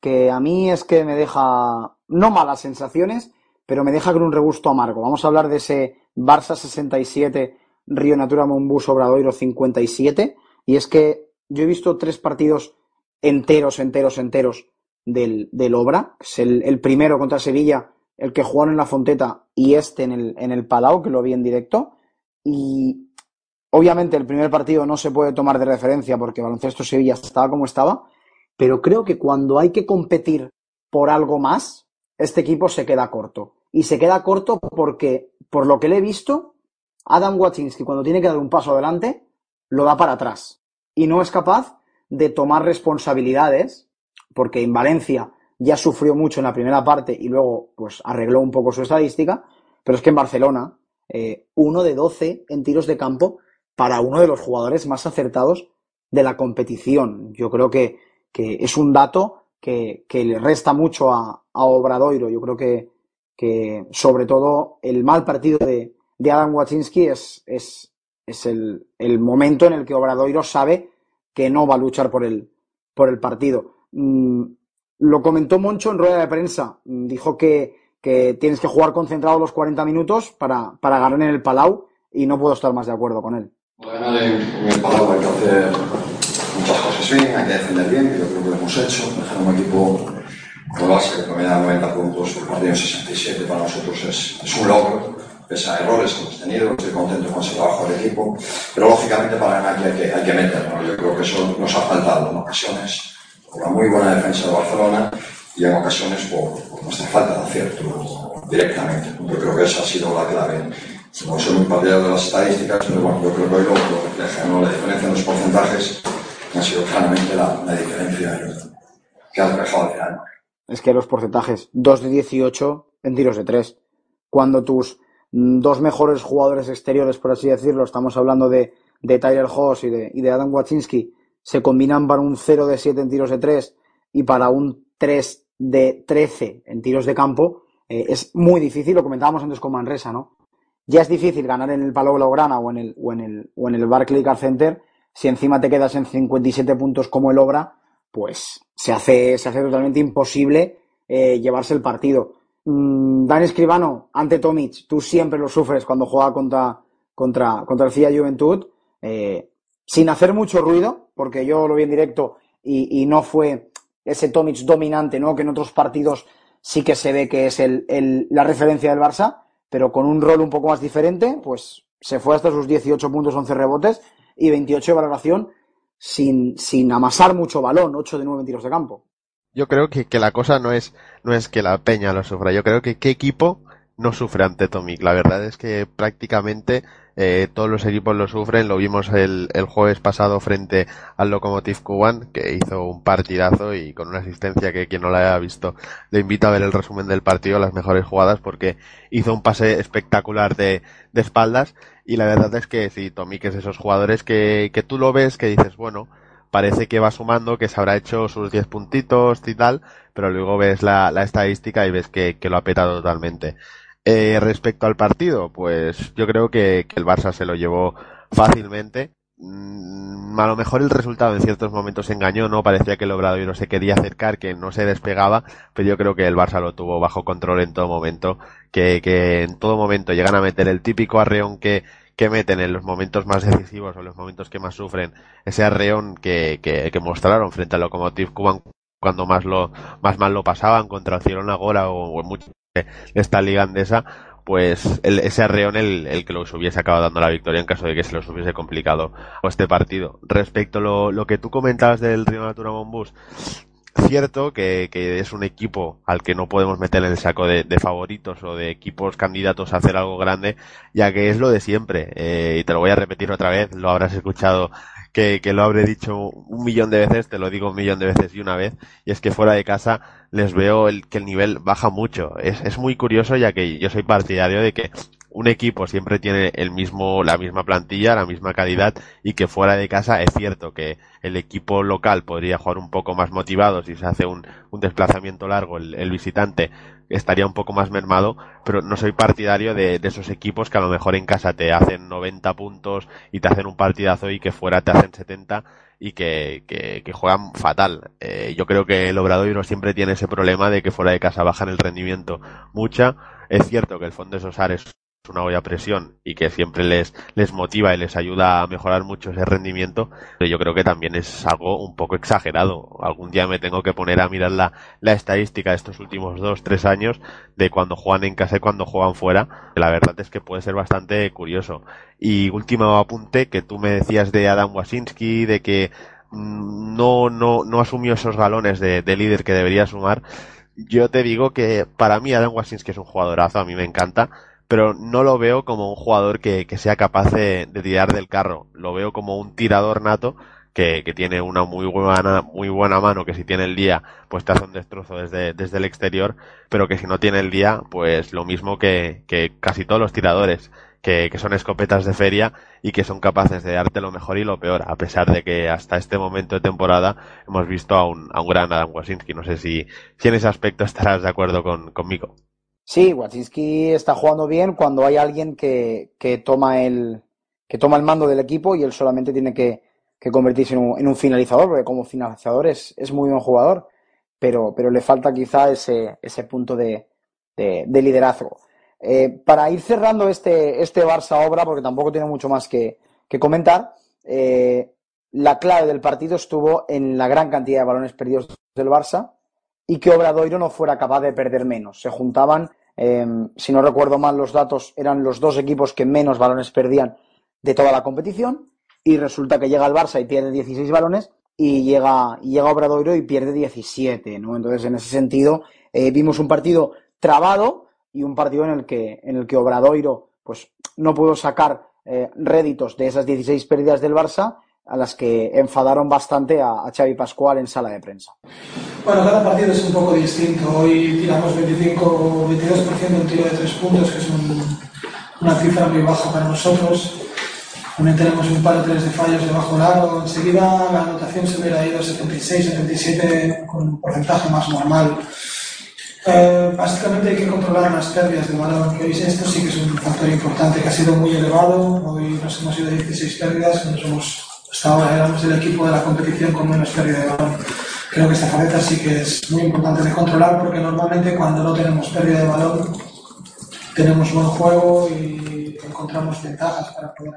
que a mí es que me deja no malas sensaciones, pero me deja con un regusto amargo. Vamos a hablar de ese Barça 67, Río Natura Monbus Obradoiro 57. Y es que yo he visto tres partidos enteros, enteros, enteros del, del Obra. Es el, el primero contra Sevilla, el que jugaron en la Fonteta y este en el, en el Palau, que lo vi en directo. Y obviamente el primer partido no se puede tomar de referencia porque Baloncesto Sevilla estaba como estaba, pero creo que cuando hay que competir por algo más, este equipo se queda corto. Y se queda corto porque, por lo que le he visto, Adam Waczynski cuando tiene que dar un paso adelante, lo da para atrás. Y no es capaz de tomar responsabilidades, porque en Valencia ya sufrió mucho en la primera parte y luego pues arregló un poco su estadística, pero es que en Barcelona, eh, uno de 12 en tiros de campo para uno de los jugadores más acertados de la competición. Yo creo que, que es un dato que, que le resta mucho a, a Obradoiro. Yo creo que, que, sobre todo el mal partido de, de Adam Waczynski es, es, es el, el, momento en el que Obradoiro sabe que no va a luchar por el, por el partido. Mm, lo comentó Moncho en rueda de prensa. Dijo que, que tienes que jugar concentrado los 40 minutos para, para ganar en el Palau y no puedo estar más de acuerdo con él. Para ganar en, el Palau hay que hacer muchas cosas bien, hay que defender bien, yo creo que lo hemos hecho. Dejar un equipo con base que promedia 90 puntos, el partido en 67 para nosotros es, es un logro, pese a errores que hemos tenido, estoy contento con ese trabajo del equipo, pero lógicamente para ganar hay que, hay que meter, ¿no? yo creo que eso nos ha faltado en ocasiones, por una muy buena defensa de Barcelona y en ocasiones por, por nuestra falta de acierto directamente. Yo creo que esa ha sido la clave. No soy muy partidario de las estadísticas, pero bueno, yo creo que hoy lo, lo refleja, ¿no? La diferencia en los porcentajes ha sido claramente la, la diferencia que ha reflejado al final. Es que los porcentajes, 2 de 18 en tiros de 3. Cuando tus dos mejores jugadores exteriores, por así decirlo, estamos hablando de, de Tyler Hoss y de, y de Adam Waczynski, se combinan para un 0 de 7 en tiros de 3 y para un 3 de 13 en tiros de campo, eh, es muy difícil, lo comentábamos antes con Manresa, ¿no? Ya es difícil ganar en el Palau Blaugrana o en el, o en el, o en el Barclay Car Center, si encima te quedas en 57 puntos como el Obra, pues se hace, se hace totalmente imposible eh, llevarse el partido. Mm, Dani Escribano, ante Tomic, tú siempre lo sufres cuando juega contra, contra, contra el FIA Juventud, eh, sin hacer mucho ruido, porque yo lo vi en directo y, no fue ese Tomic dominante, ¿no? Que en otros partidos sí que se ve que es el, la referencia del Barça, pero con un rol un poco más diferente, pues se fue hasta sus 18 puntos, 11 rebotes y 28 de valoración sin, sin amasar mucho balón, 8 de 9 en tiros de campo. Yo creo que, que la cosa no es, no es que la Peña lo sufra, yo creo que qué equipo no sufre ante Tomic. La verdad es que prácticamente eh, todos los equipos lo sufren. Lo vimos el, el jueves pasado frente al Lokomotiv Kuban, que hizo un partidazo y con una asistencia que quien no la haya visto le invito a ver el resumen del partido, las mejores jugadas, porque hizo un pase espectacular de, de espaldas. Y la verdad es que sí, Tomic es esos jugadores que, que tú lo ves, que dices, bueno, parece que va sumando, que se habrá hecho sus 10 puntitos y tal, pero luego ves la, la estadística y ves que, que lo ha petado totalmente. Eh, respecto al partido, pues yo creo que, que, el Barça se lo llevó fácilmente. Mm, a lo mejor el resultado en ciertos momentos engañó, ¿no? Parecía que el Obradoiro se quería acercar, que no se despegaba, pero yo creo que el Barça lo tuvo bajo control en todo momento, que, que en todo momento llegan a meter el típico arreón que, que meten en los momentos más decisivos o los momentos que más sufren, ese arreón que, que, que mostraron frente al Lokomotiv Cuban cuando más lo más mal lo pasaban contra el Girona Gora o, o en mucho esta liga andesa pues el, ese arreón el, el que los hubiese acabado dando la victoria en caso de que se los hubiese complicado este partido. Respecto a lo, lo que tú comentabas del Río Natura Bombus, cierto que, que, es un equipo al que no podemos meter en el saco de, de, favoritos o de equipos candidatos a hacer algo grande, ya que es lo de siempre. Eh, y te lo voy a repetir otra vez, lo habrás escuchado que, que, lo habré dicho un millón de veces, te lo digo un millón de veces y una vez, y es que fuera de casa les veo el, que el nivel baja mucho. Es, es muy curioso ya que yo soy partidario de que un equipo siempre tiene el mismo, la misma plantilla, la misma calidad y que fuera de casa es cierto que el equipo local podría jugar un poco más motivado si se hace un, desplazamiento largo el, el, visitante estaría un poco más mermado, pero no soy partidario de, de, esos equipos que a lo mejor en casa te hacen 90 puntos y te hacen un partidazo y que fuera te hacen 70 y que, que, que juegan fatal. Eh, yo creo que el Obradoiro siempre tiene ese problema de que fuera de casa bajan el rendimiento mucha. Es cierto que el fondo de Sosar es una olla presión y que siempre les, les motiva y les ayuda a mejorar mucho ese rendimiento, pero yo creo que también es algo un poco exagerado. Algún día me tengo que poner a mirar la, la estadística de estos últimos dos, tres años de cuando juegan en casa y cuando juegan fuera. La verdad es que puede ser bastante curioso. Y último apunte que tú me decías de Adam Wasinski, de que mmm, no, no, no asumió esos galones de, de líder que debería sumar. Yo te digo que para mí Adam Wasinski es un jugadorazo, a mí me encanta, pero no lo veo como un jugador que, que sea capaz de, de, tirar del carro. Lo veo como un tirador nato que, que, tiene una muy buena, muy buena mano, que si tiene el día, pues te hace un destrozo desde, desde el exterior, pero que si no tiene el día, pues lo mismo que, que casi todos los tiradores. Que, que, son escopetas de feria y que son capaces de darte lo mejor y lo peor, a pesar de que hasta este momento de temporada hemos visto a un, a un gran Adam Wasinski. No sé si, si en ese aspecto estarás de acuerdo con, conmigo. Sí, Waczynski está jugando bien cuando hay alguien que, que, toma el, que toma el mando del equipo y él solamente tiene que, que convertirse en un, en un, finalizador, porque como finalizador es, muy buen jugador, pero, pero le falta quizá ese, ese punto de, de, de liderazgo. Eh, para ir cerrando este, este Barça obra, porque tampoco tiene mucho más que, que comentar, eh, la clave del partido estuvo en la gran cantidad de balones perdidos del Barça y que Obradoiro no fuera capaz de perder menos. Se juntaban eh, si no recuerdo mal los datos, eran los dos equipos que menos balones perdían de toda la competición. Y resulta que llega el Barça y pierde 16 balones y llega, llega Obradoiro y pierde 17. ¿no? Entonces, en ese sentido, eh, vimos un partido trabado y un partido en el que, en el que Obradoiro pues, no pudo sacar eh, réditos de esas 16 pérdidas del Barça a las que enfadaron bastante a, a Xavi Pascual en sala de prensa. Bueno, cada partido es un poco distinto. Hoy tiramos 25 o 22% en tiro de tres puntos, que es un, una cifra muy baja para nosotros. También tenemos un par o tres de fallos de bajo largo. Enseguida la anotación se hubiera ido a 76, 77 con un porcentaje más normal. Eh, básicamente hay que controlar las pérdidas de balón. Hoy esto sí que es un factor importante que ha sido muy elevado. Hoy nos hemos ido a 16 pérdidas, nos hemos hasta ahora éramos el equipo de la competición con menos pérdida de balón. Creo que esta faceta sí que es muy importante de controlar porque normalmente cuando no tenemos pérdida de balón tenemos buen juego y encontramos ventajas para poder.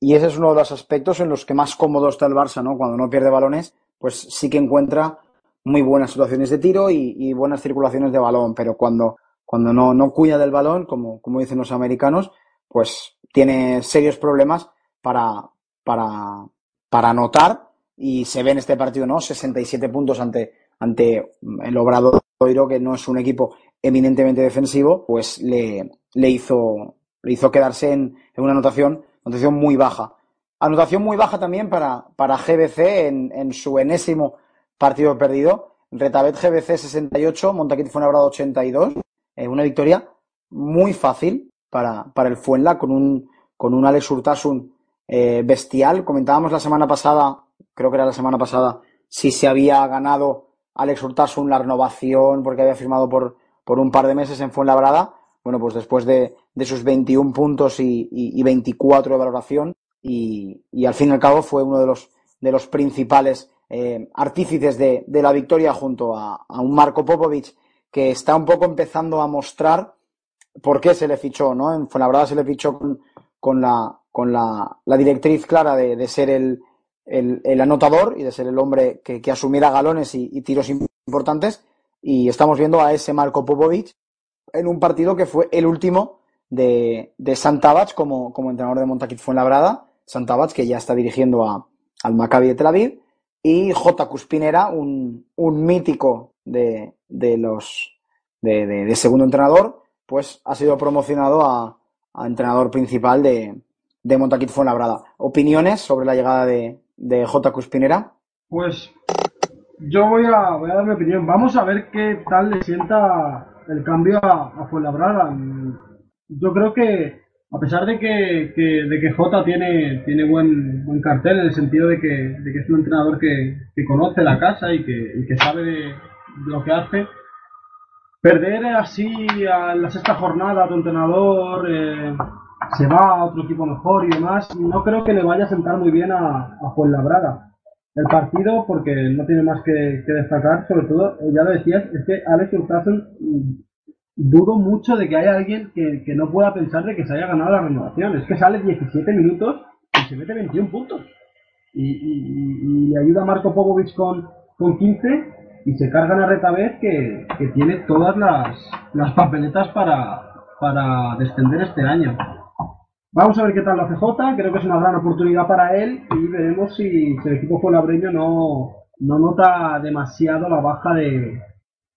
Y ese es uno de los aspectos en los que más cómodo está el Barça, ¿no? Cuando no pierde balones, pues sí que encuentra muy buenas situaciones de tiro y, y buenas circulaciones de balón, pero cuando, cuando no, no cuida del balón, como, como dicen los americanos, pues tiene serios problemas para, para, para anotar y se ve en este partido, ¿no? 67 puntos ante, ante el Obradoiro, que no es un equipo eminentemente defensivo, pues le, le hizo, le hizo quedarse en, en una anotación, anotación muy baja. Anotación muy baja también para, para GBC en, en su enésimo partido perdido. Retabet GBC 68, Montaquit Fuenlabrada 82. Eh, una victoria muy fácil para, para el Fuenla con un, con un Alex Urtasun eh, bestial. Comentábamos la semana pasada, creo que era la semana pasada, si se había ganado Alex Urtasun la renovación porque había firmado por, por un par de meses en Fuenlabrada. Bueno, pues después de, de sus 21 puntos y, y, y 24 de valoración, y, y, al fin y al cabo fue uno de los, de los principales eh, artífices de, de, la victoria junto a, a, un Marco Popovic que está un poco empezando a mostrar por qué se le fichó, ¿no? En Fuenlabrada se le fichó con, con la, con la, directriz clara de, ser el, anotador y de ser el hombre que, que asumiera galones y, tiros importantes. Y estamos viendo a ese Marco Popovic en un partido que fue el último de, de Santabach como, entrenador de Montaquit Fuenlabrada. Santabach, que ya está dirigiendo al Maccabi de Tel Aviv. Y J. Cuspinera, un, mítico de, los de, segundo entrenador, pues ha sido promocionado a entrenador principal de, de Montaquit Fuenlabrada. ¿Opiniones sobre la llegada de, de J. Cuspinera? Pues yo voy a, voy a dar mi opinión. Vamos a ver qué tal le sienta el cambio a, a Fuenlabrada. Yo creo que, a pesar de que, que- de que Jota tiene, tiene buen, buen cartel en el sentido de que, de que es un entrenador que, que conoce la casa y que, y que sabe de, lo que hace, perder así a la sexta jornada a tu entrenador, eh, se va a otro equipo mejor y demás, no creo que le vaya a sentar muy bien a, a Fuenlabrada. El partido, porque no tiene más que, destacar, sobre todo, eh, ya lo decías, es que Alex Urtasun mm, dudo mucho de que haya alguien que, no pueda pensar de que se haya ganado la renovación. Es que sale 17 minutos y se mete 21 puntos. Y, y- ayuda a Marco Pogovic con, con 15 y se cargan a Retabez que, que tiene todas las, las papeletas para, para descender este año. Vamos a ver qué tal lo hace Jota, creo que es una gran oportunidad para él y veremos si, el equipo fuenlabreño no, no nota demasiado la baja de,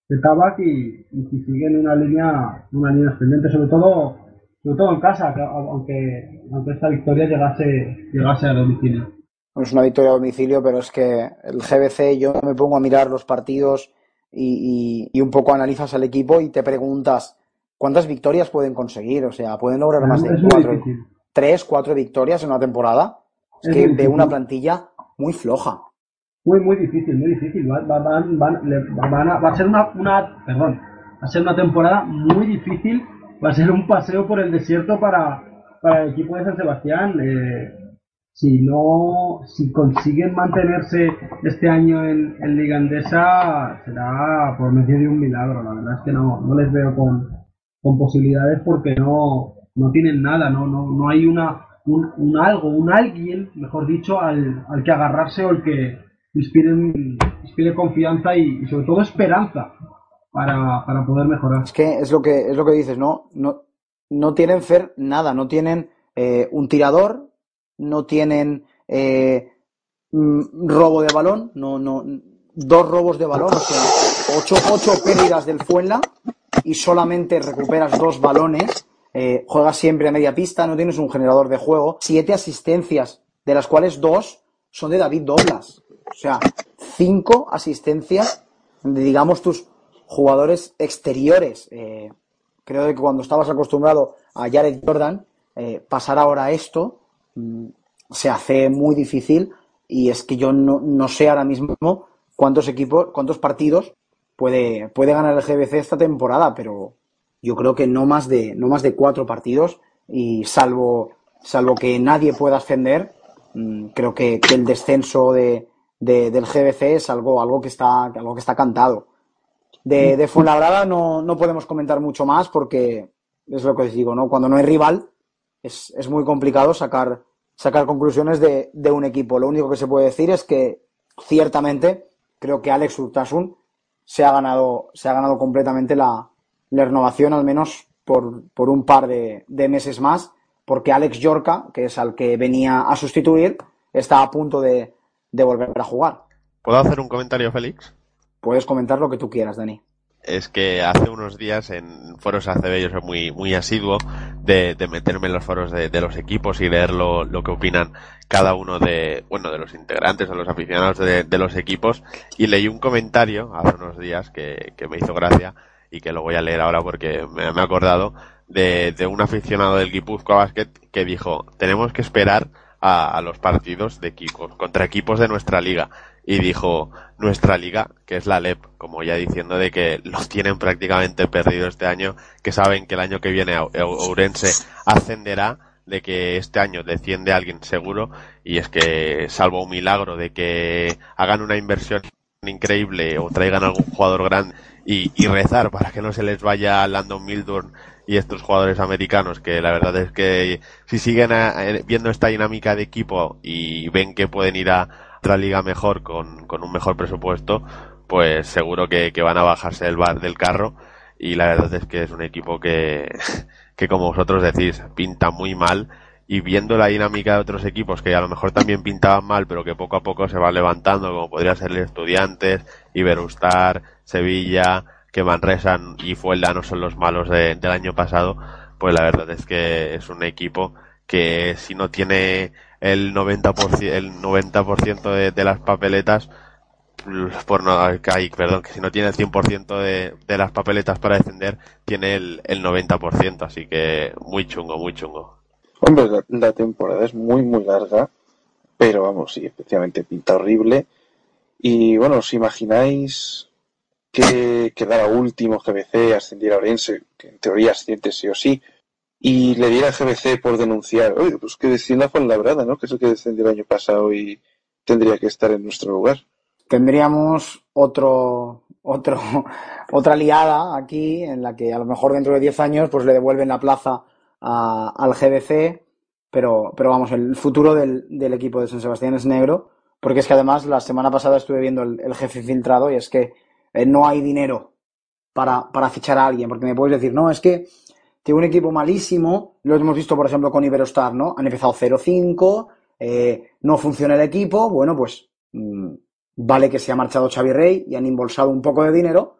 de Tabac y, si sigue en una línea, una línea ascendente, sobre todo, sobre todo en casa, que- aunque, aunque esta victoria llegase, llegase a domicilio. Es una victoria a domicilio, pero es que el GBC, yo me pongo a mirar los partidos y- y un poco analizas al equipo y te preguntas cuántas victorias pueden conseguir. O sea, pueden lograr más de cuatro, difícil. tres, cuatro victorias en una temporada. Es Es que de una plantilla muy floja. Muy, muy difícil, muy difícil. Va, va- van- van- van a, va a ser una, una, perdón, va a ser una temporada muy difícil. Va a ser un paseo por el desierto para, para el equipo de San Sebastián. Eh, si no, si consiguen mantenerse este año en, en Liga Andesa, será por medio de un milagro. La verdad es que no, no les veo con, con posibilidades porque no, no tienen nada, no, no, no hay una, un, un algo, un alguien, mejor dicho, al, al que agarrarse o el que inspire, confianza y, y sobre todo esperanza para, para poder mejorar. Es que es lo que, es lo que dices, ¿no? No, no tienen Fer nada, no tienen eh, un tirador, no tienen eh, mm, robo de balón, no, no, dos robos de balón, o sea, ocho, ocho pérdidas del Fuenla y solamente recuperas dos balones, eh, juegas siempre a media pista, no tienes un generador de juego, siete asistencias, de las cuales dos son de David Doblas. O sea, cinco asistencias de, digamos, tus jugadores exteriores. Eh, creo que cuando estabas acostumbrado a Jared Jordan, eh, pasar ahora a esto mm, se hace muy difícil y es que yo no, no sé ahora mismo cuántos equipos, cuántos partidos puede, puede ganar el GBC esta temporada, pero yo creo que no más de, no más de cuatro partidos y salvo, salvo que nadie pueda ascender, mm, creo que, que el descenso de, de- del GBC es algo, algo, que está, algo que está cantado. De, de Fuenlabrada no, no podemos comentar mucho más porque es lo que os digo, ¿no? Cuando no hay rival es, es muy complicado sacar, sacar conclusiones de, de un equipo. Lo único que se puede decir es que ciertamente creo que Alex Urtasun se ha ganado, se ha ganado completamente la, la renovación, al menos por, por un par de, de meses más, porque Alex Yorca, que es al que venía a sustituir, está a punto de, de volver a jugar. ¿Puedo hacer un comentario, Félix? Puedes comentar lo que tú quieras, Dani. es que hace unos días en foros ACB yo soy muy, muy asiduo de, de meterme en los foros de, de los equipos y leer lo, lo que opinan cada uno de, bueno, de los integrantes o los aficionados de, de los equipos. Y leí un comentario hace unos días que, que me hizo gracia y que lo voy a leer ahora porque me, me he acordado de, de un aficionado del Guipúzcoa Basket que dijo tenemos que esperar a, a los partidos de equipos contra equipos de nuestra liga y dijo nuestra liga, que es la LEP, como ya diciendo de que los tienen prácticamente perdido este año, que saben que el año que viene Ourense ascenderá, de que este año desciende alguien seguro, y es que salvo un milagro de que hagan una inversión increíble o traigan algún jugador grande y, rezar para que no se les vaya Landon Milburn y estos jugadores americanos que la verdad es que si siguen eh, viendo esta dinámica de equipo y ven que pueden ir a otra liga mejor con, con un mejor presupuesto pues seguro que, van a bajarse del bar del carro. Y la verdad es que es un equipo que, <laughs> que como vosotros decís pinta muy mal. Y viendo la dinámica de otros equipos que a lo mejor también pintaban mal pero que poco a poco se van levantando como podría ser el Estudiantes, Iberostar, Sevilla, que Manresa y Fuelda no son los malos de- del año pasado, pues la verdad es que es un equipo que si no tiene el 90%, el 90 de, de las papeletas, por no, Kaic, perdón, que si no tiene el 100% de, de las papeletas para defender, tiene el, el 90%, así que muy chungo, muy chungo. Hombre, la, la temporada es muy, muy larga, pero vamos, sí, especialmente pinta horrible. Y bueno, ¿os imagináis que quedara último GBC, ascendiera a Orense, que en teoría asciende sí o sí, y le diera a GBC por denunciar, oye, pues que descienda Fuenlabrada, ¿no? Que es el que descendió el año pasado y tendría que estar en nuestro lugar. Tendríamos otro, otro, <laughs> otra liada aquí en la que a lo mejor dentro de 10 años pues le devuelven la plaza a- al GBC, pero, pero vamos, el futuro del, del equipo de San Sebastián es negro, porque es que además la semana pasada estuve viendo el, jefe filtrado y es que eh, no hay dinero para, para fichar a alguien, porque me puedes decir, no, es que tiene un equipo malísimo, lo hemos visto por ejemplo con Iberostar, ¿no? Han empezado 0-5, eh, no funciona el equipo, bueno, pues mm, vale que se ha marchado Xavi Rey y han embolsado un poco de dinero,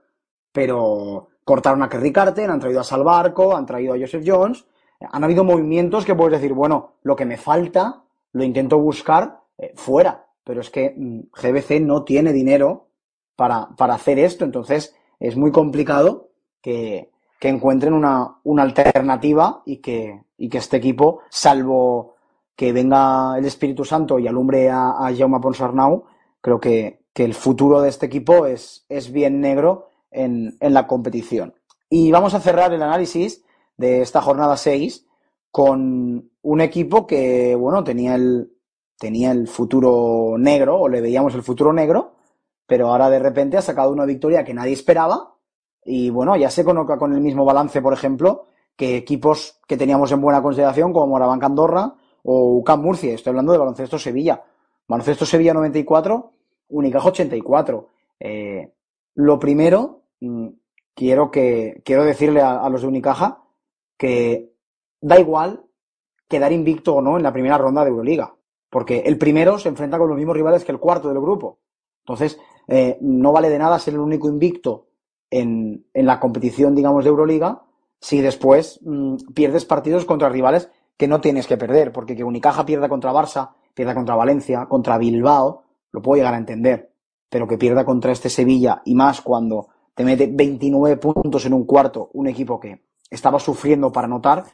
pero cortaron a Kerry Carter, han traído a Salvarco, han traído a Joseph Jones, han habido movimientos que puedes decir, bueno, lo que me falta lo intento buscar eh, fuera, pero es que mm, GBC no tiene dinero para, para hacer esto, entonces es muy complicado que, que encuentren una, una alternativa y que, y que este equipo, salvo que venga el Espíritu Santo y alumbre a, a Jaume Ponsarnau, creo que, que el futuro de este equipo es, es bien negro en, en la competición. Y vamos a cerrar el análisis de esta jornada 6 con un equipo que, bueno, tenía el, tenía el futuro negro, o le veíamos el futuro negro, pero ahora de repente ha sacado una victoria que nadie esperaba. Y bueno, ya se coloca con el mismo balance, por ejemplo, que equipos que teníamos en buena consideración, como Morabanca Andorra o UCAM Murcia. Estoy hablando de Baloncesto Sevilla. Baloncesto Sevilla 94, Unicaja 84. Eh, lo primero, mm, quiero, que, quiero decirle a, los de Unicaja que da igual quedar invicto o no en la primera ronda de Euroliga, porque el primero se enfrenta con los mismos rivales que el cuarto del grupo. Entonces, eh, no vale de nada ser el único invicto en, en la competición, digamos, de Euroliga si después mm, pierdes partidos contra rivales que no tienes que perder, porque que Unicaja pierda contra Barça, pierda contra Valencia, contra Bilbao, lo puedo llegar a entender, pero que pierda contra este Sevilla y más cuando te mete 29 puntos en un cuarto, un equipo que estaba sufriendo para anotar,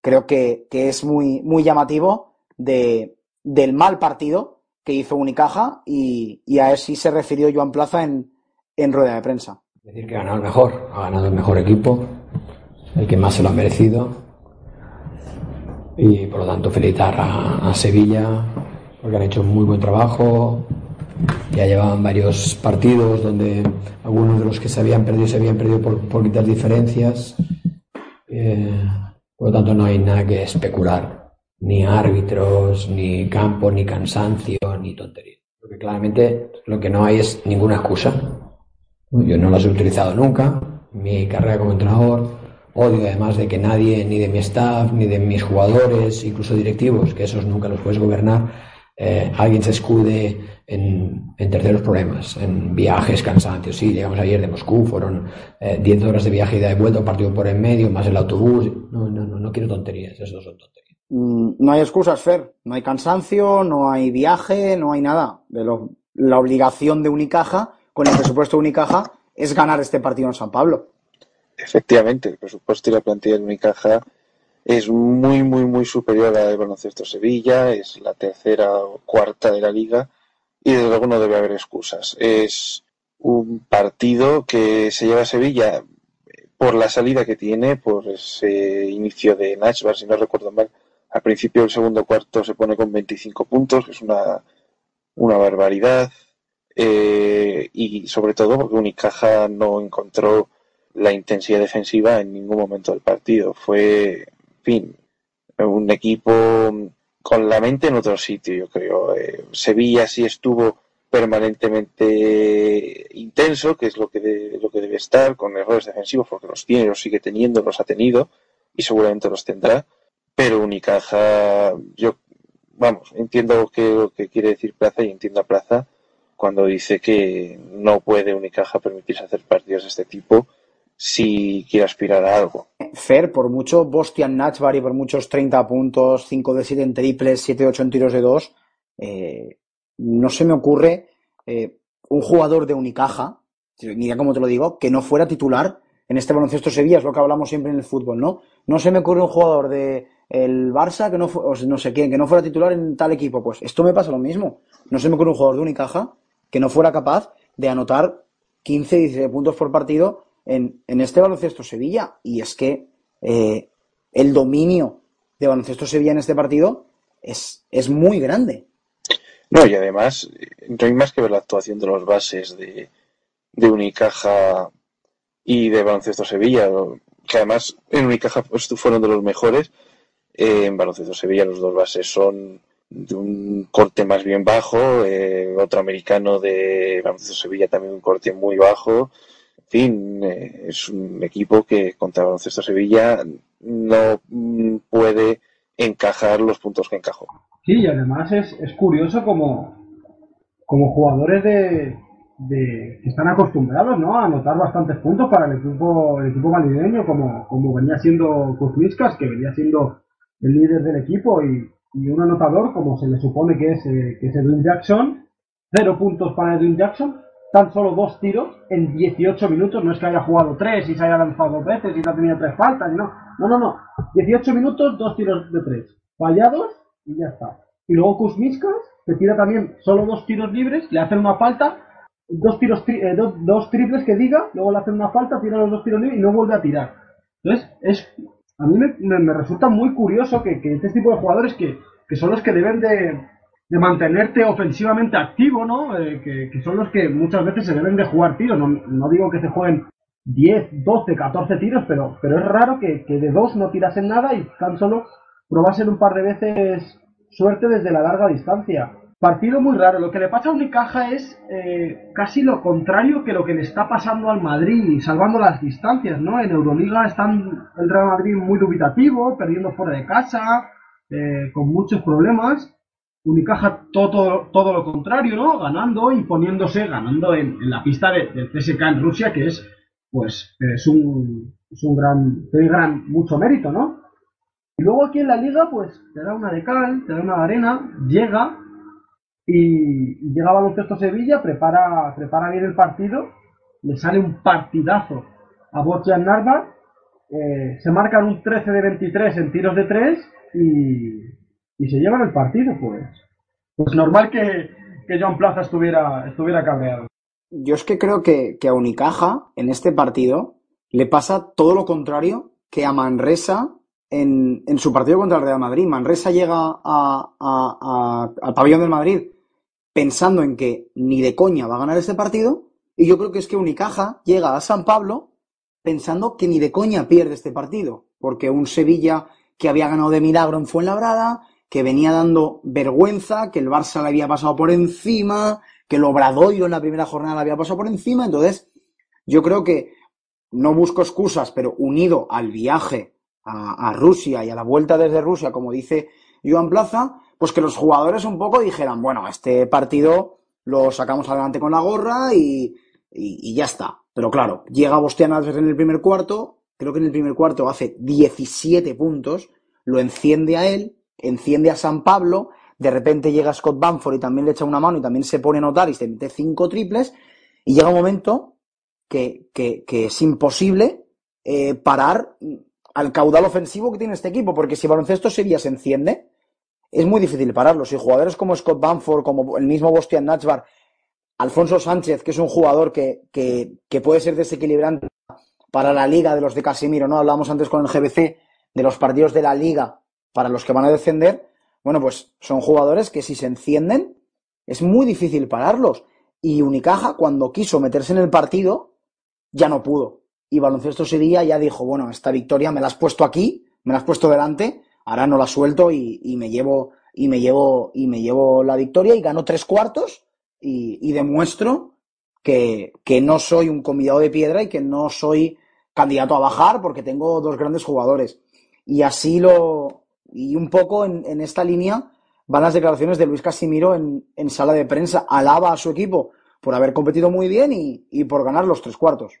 creo que, que es muy, muy llamativo de, del mal partido que hizo Unicaja y, a eso se refirió Joan Plaza en, en rueda de prensa. Decir que ha ganado el mejor, ha ganado el mejor equipo, el que más se lo ha merecido. Y por lo tanto felicitar a, Sevilla porque han hecho un muy buen trabajo. Ya llevaban varios partidos donde algunos de los que se habían perdido se habían perdido por poquitas diferencias. Eh, por lo tanto no hay nada que especular. Ni árbitros, ni campo, ni cansancio, ni tontería. Porque claramente lo que no hay es ninguna excusa. Yo no las he utilizado nunca. Mi carrera como entrenador. Odio además de que nadie, ni de mi staff, ni de mis jugadores, incluso directivos, que esos nunca los puedes gobernar, eh, alguien se escude en, en terceros problemas, en viajes, cansancios. Sí, llegamos ayer de Moscú, fueron eh, 10 horas de viaje y de vuelta, partido por en medio, más el autobús. No, no, no, no quiero tonterías, eso no son tonterías. Mm, No hay excusas, Fer. No hay cansancio, no hay viaje, no hay nada. De lo- la obligación de Unicaja, con el presupuesto de Unicaja, es ganar este partido en San Pablo. Efectivamente, el presupuesto y la plantilla de Unicaja es muy, muy, muy superior a la de Baloncesto Sevilla, es la tercera o cuarta de la liga y desde luego no debe haber excusas. Es un partido que se lleva a Sevilla por la salida que tiene, por ese inicio de Nachbar, si no recuerdo mal, al principio del segundo cuarto se pone con 25 puntos, que es una, una barbaridad, eh, y sobre todo porque Unicaja no encontró la intensidad defensiva en ningún momento del partido. Fue, en fin, un equipo con la mente en otro sitio, yo creo. Eh, Sevilla sí estuvo permanentemente intenso, que es lo que, de- lo que debe estar, con errores defensivos, porque los tiene, los sigue teniendo, los ha tenido y seguramente los tendrá. Pero Unicaja, yo, vamos, entiendo que, lo que quiere decir Plaza y entiendo Plaza cuando dice que no puede Unicaja permitirse hacer partidos de este tipo si quiere aspirar a algo. Fer, por mucho Bostian Nachbar por muchos 30 puntos, 5 de 7 en triples, 7 de 8 en tiros de 2, eh, no se me ocurre eh, un jugador de Unicaja, mira cómo te lo digo, que no fuera titular en este baloncesto Sevilla, es lo que hablamos siempre en el fútbol, ¿no? No se me ocurre un jugador de el Barça que no o no sé quién, que no fuera titular en tal equipo. Pues esto me pasa lo mismo. No se me ocurre un jugador de Unicaja que no fuera capaz de anotar 15, 16 puntos por partido en, en este baloncesto Sevilla. Y es que eh, el dominio de baloncesto Sevilla en este partido es, es muy grande. No, y además, no hay más que ver la actuación de los bases de, de Unicaja y de Baloncesto Sevilla, que además en Unicaja pues, fueron de los mejores. Eh, en Baloncesto Sevilla los dos bases son de un corte más bien bajo, eh, otro americano de Baloncesto Sevilla también un corte muy bajo. En fin, eh, es un equipo que contra Baloncesto Sevilla no mm, puede encajar los puntos que encajó. Sí, y además es, es curioso como, como jugadores de, de- que están acostumbrados ¿no? a anotar bastantes puntos para el equipo, el equipo madrileño, como, como venía siendo Kuzmiskas, que venía siendo el líder del equipo, y, y un anotador, como se le supone que es, eh, que es Edwin Jackson, cero puntos para Edwin Jackson, tan solo dos tiros en 18 minutos, no es que haya jugado tres y se haya lanzado dos veces y no ha tenido tres faltas, no, no, no, no, 18 minutos, dos tiros de tres, fallados y ya está. Y luego Kuzmiskas, que tira también solo dos tiros libres, le hacen una falta, dos tiros tri- eh, dos, dos triples que diga, luego le hacen una falta, tira los dos tiros libres y no vuelve a tirar. Entonces, es, a mí me, me- resulta muy curioso que, este tipo de jugadores que, que son los que deben de, de mantenerte ofensivamente activo, ¿no? Eh, que, que son los que muchas veces se deben de jugar tiros. No, no digo que se jueguen 10, 12, 14 tiros, pero, pero es raro que, que de dos no tirasen nada y tan solo probasen un par de veces suerte desde la larga distancia. Partido muy raro. Lo que le pasa a Unicaja es eh, casi lo contrario que lo que le está pasando al Madrid, salvando las distancias, ¿no? En Euroliga están el Real Madrid muy dubitativo, perdiendo fuera de casa, eh, con muchos problemas. Unicaja todo, todo, lo contrario, ¿no? Ganando, imponiéndose, ganando en, la pista de- del CSK en Rusia, que es, pues, es un, es un gran, tiene gran, mucho mérito, ¿no? Y luego aquí en la liga, pues, te da una de cal, te da una de arena, llega, y, llega Baloncesto Sevilla, prepara, prepara bien el partido, le sale un partidazo a Bojan Narva, eh, se marcan un 13 de 23 en tiros de 3 y, y se llevan el partido, pues. Pues normal que, que Joan Plaza estuviera, estuviera cabreado. Yo es que creo que, que a Unicaja en este partido le pasa todo lo contrario que a Manresa en, en su partido contra el Real Madrid. Manresa llega a- a- al pabellón del Madrid pensando en que ni de coña va a ganar este partido y yo creo que es que Unicaja llega a San Pablo pensando que ni de coña pierde este partido, porque un Sevilla que había ganado de milagro en Fuenlabrada, que venía dando vergüenza, que el Barça le había pasado por encima, que el Obradoiro en la primera jornada le había pasado por encima, entonces yo creo que no busco excusas, pero unido al viaje a, a Rusia y a la vuelta desde Rusia, como dice Joan Plaza, pues que los jugadores un poco dijeran, bueno, este partido lo sacamos adelante con la gorra y, y- ya está. Pero claro, llega Bostian Alves en el primer cuarto, creo que en el primer cuarto hace 17 puntos, lo enciende a él, enciende a San Pablo, de repente llega Scott Banford y también le echa una mano y también se pone a notar y se mete cinco triples, y llega un momento que, que- es imposible eh, parar al caudal ofensivo que tiene este equipo, porque si Baloncesto Sevilla se enciende, es muy difícil pararlo. Si jugadores como Scott Banford, como el mismo Bostian Nachbar, Alfonso Sánchez, que es un jugador que, que, que puede ser desequilibrante para la liga de los de Casimiro, ¿no? Hablábamos antes con el GBC de los partidos de la liga para los que van a descender. Bueno, pues son jugadores que si se encienden es muy difícil pararlos. Y Unicaja, cuando quiso meterse en el partido, ya no pudo. Y Baloncesto Sevilla ya dijo, bueno, esta victoria me la has puesto aquí, me la has puesto delante, ahora no la suelto y, me llevo y me llevo y me llevo la victoria y gano tres cuartos y, demuestro que, que no soy un convidado de piedra y que no soy candidato a bajar porque tengo dos grandes jugadores. Y así lo y un poco en, esta línea van las declaraciones de Luis Casimiro en, sala de prensa. Alaba a su equipo por haber competido muy bien y por ganar los tres cuartos.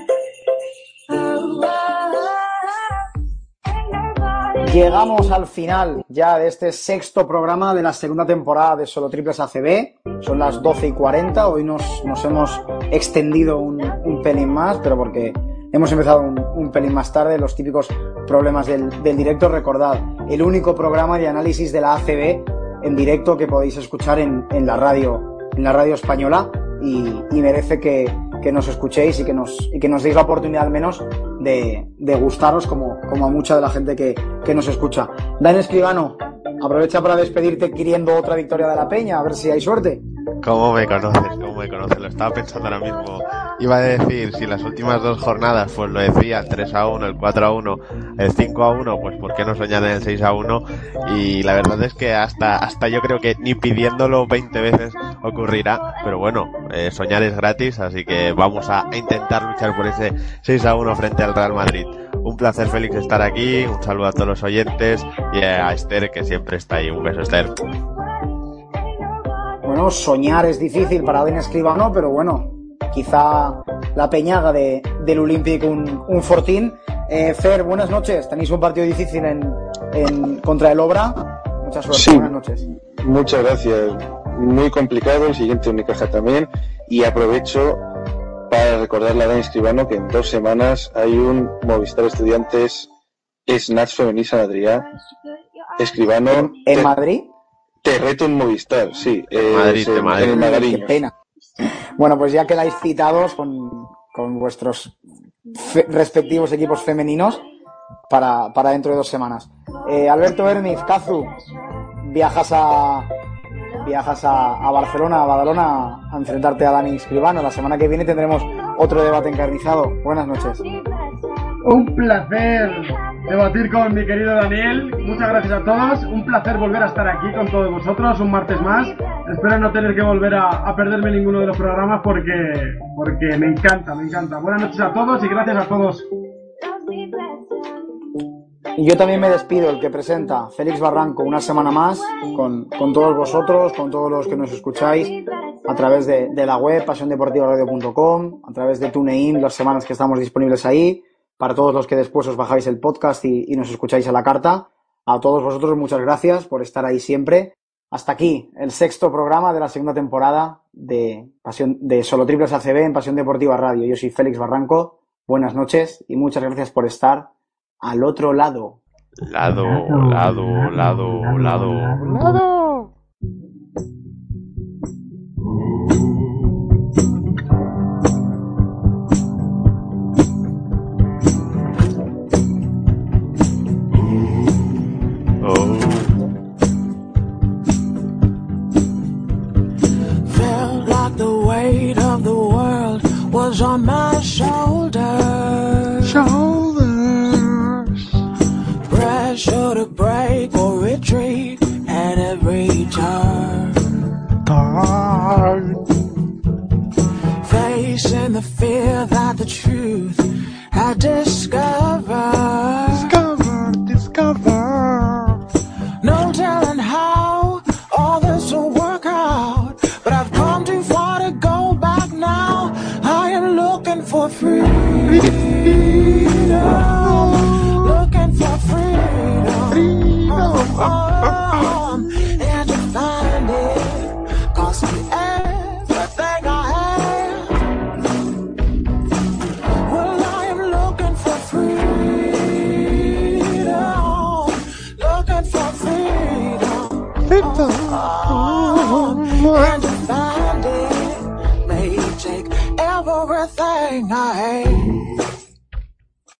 Llegamos al final ya de este sexto programa de la segunda temporada de Solo Triples ACB. Son las 12 y 40. Hoy nos, nos hemos extendido un, un pelín más, pero porque hemos empezado un, un pelín más tarde. Los típicos problemas del, del directo. Recordad, el único programa de análisis de la ACB en directo que podéis escuchar en, en la radio, en la radio española. Y, y merece que, que nos escuchéis y que nos, y que nos deis la oportunidad al menos de, de gustaros como, como a mucha de la gente que, que nos escucha. Dan Escribano, aprovecha para despedirte queriendo otra victoria de la Peña, a ver si hay suerte. ¿Cómo me conoces? ¿Cómo me conoces? Lo estaba pensando ahora mismo. Iba a decir, si las últimas dos jornadas, pues lo decía, el 3 a 1, el 4 a 1, el 5 a 1, pues ¿por qué no soñar en el 6 a 1? Y la verdad es que hasta, hasta yo creo que ni pidiéndolo 20 veces ocurrirá, pero bueno, eh, soñar es gratis, así que vamos a intentar luchar por ese 6 a 1 frente al Real Madrid. Un placer, Félix, estar aquí, un saludo a todos los oyentes y a Esther, que siempre está ahí. Un beso, Esther. Bueno, soñar es difícil para Dan Escribano, pero bueno, quizá la peñaga de, del Olympic un, un fortín. Eh, Fer, buenas noches. Tenéis un partido difícil en, en contra el Obra. Mucha suerte, Sí. buenas noches. Muchas gracias. Muy complicado, el siguiente Unicaja también. Y aprovecho para recordarle a Dani Escribano que en dos semanas hay un Movistar Estudiantes Snatch Femení San Adrià. Escribano. ¿En te- Madrid? Te reto en Movistar, sí. eh, Madrid, es de Madrid. en el. Qué pena. Bueno, pues ya quedáis citados con, con vuestros respectivos equipos femeninos para, para dentro de dos semanas. Eh, Alberto Hermiz, Kazu, viajas a viajas a, a Barcelona, a Badalona, a enfrentarte a Dani Escribano. La semana que viene tendremos otro debate encarnizado. Buenas noches. Un placer debatir con mi querido Daniel. Muchas gracias a todos. Un placer volver a estar aquí con todos vosotros un martes más. Espero no tener que volver a, perderme ninguno de los programas porque, porque me encanta, me encanta. Buenas noches a todos y gracias a todos. Y yo también me despido, el que presenta, Félix Barranco, una semana más, con, con todos vosotros, con todos los que nos escucháis, a través de, de la web, pasiondeportivaradio.com, a través de TuneIn, las semanas que estamos disponibles ahí, para todos los que después os bajáis el podcast y, y nos escucháis a la carta. A todos vosotros, muchas gracias por estar ahí siempre. Hasta aquí, el sexto programa de la segunda temporada de, Pasión, de Solo Triples ACB en Pasión Deportiva Radio. Yo soy Félix Barranco. Buenas noches y muchas gracias por estar al otro lado. Lado, lado, lado, lado, lado.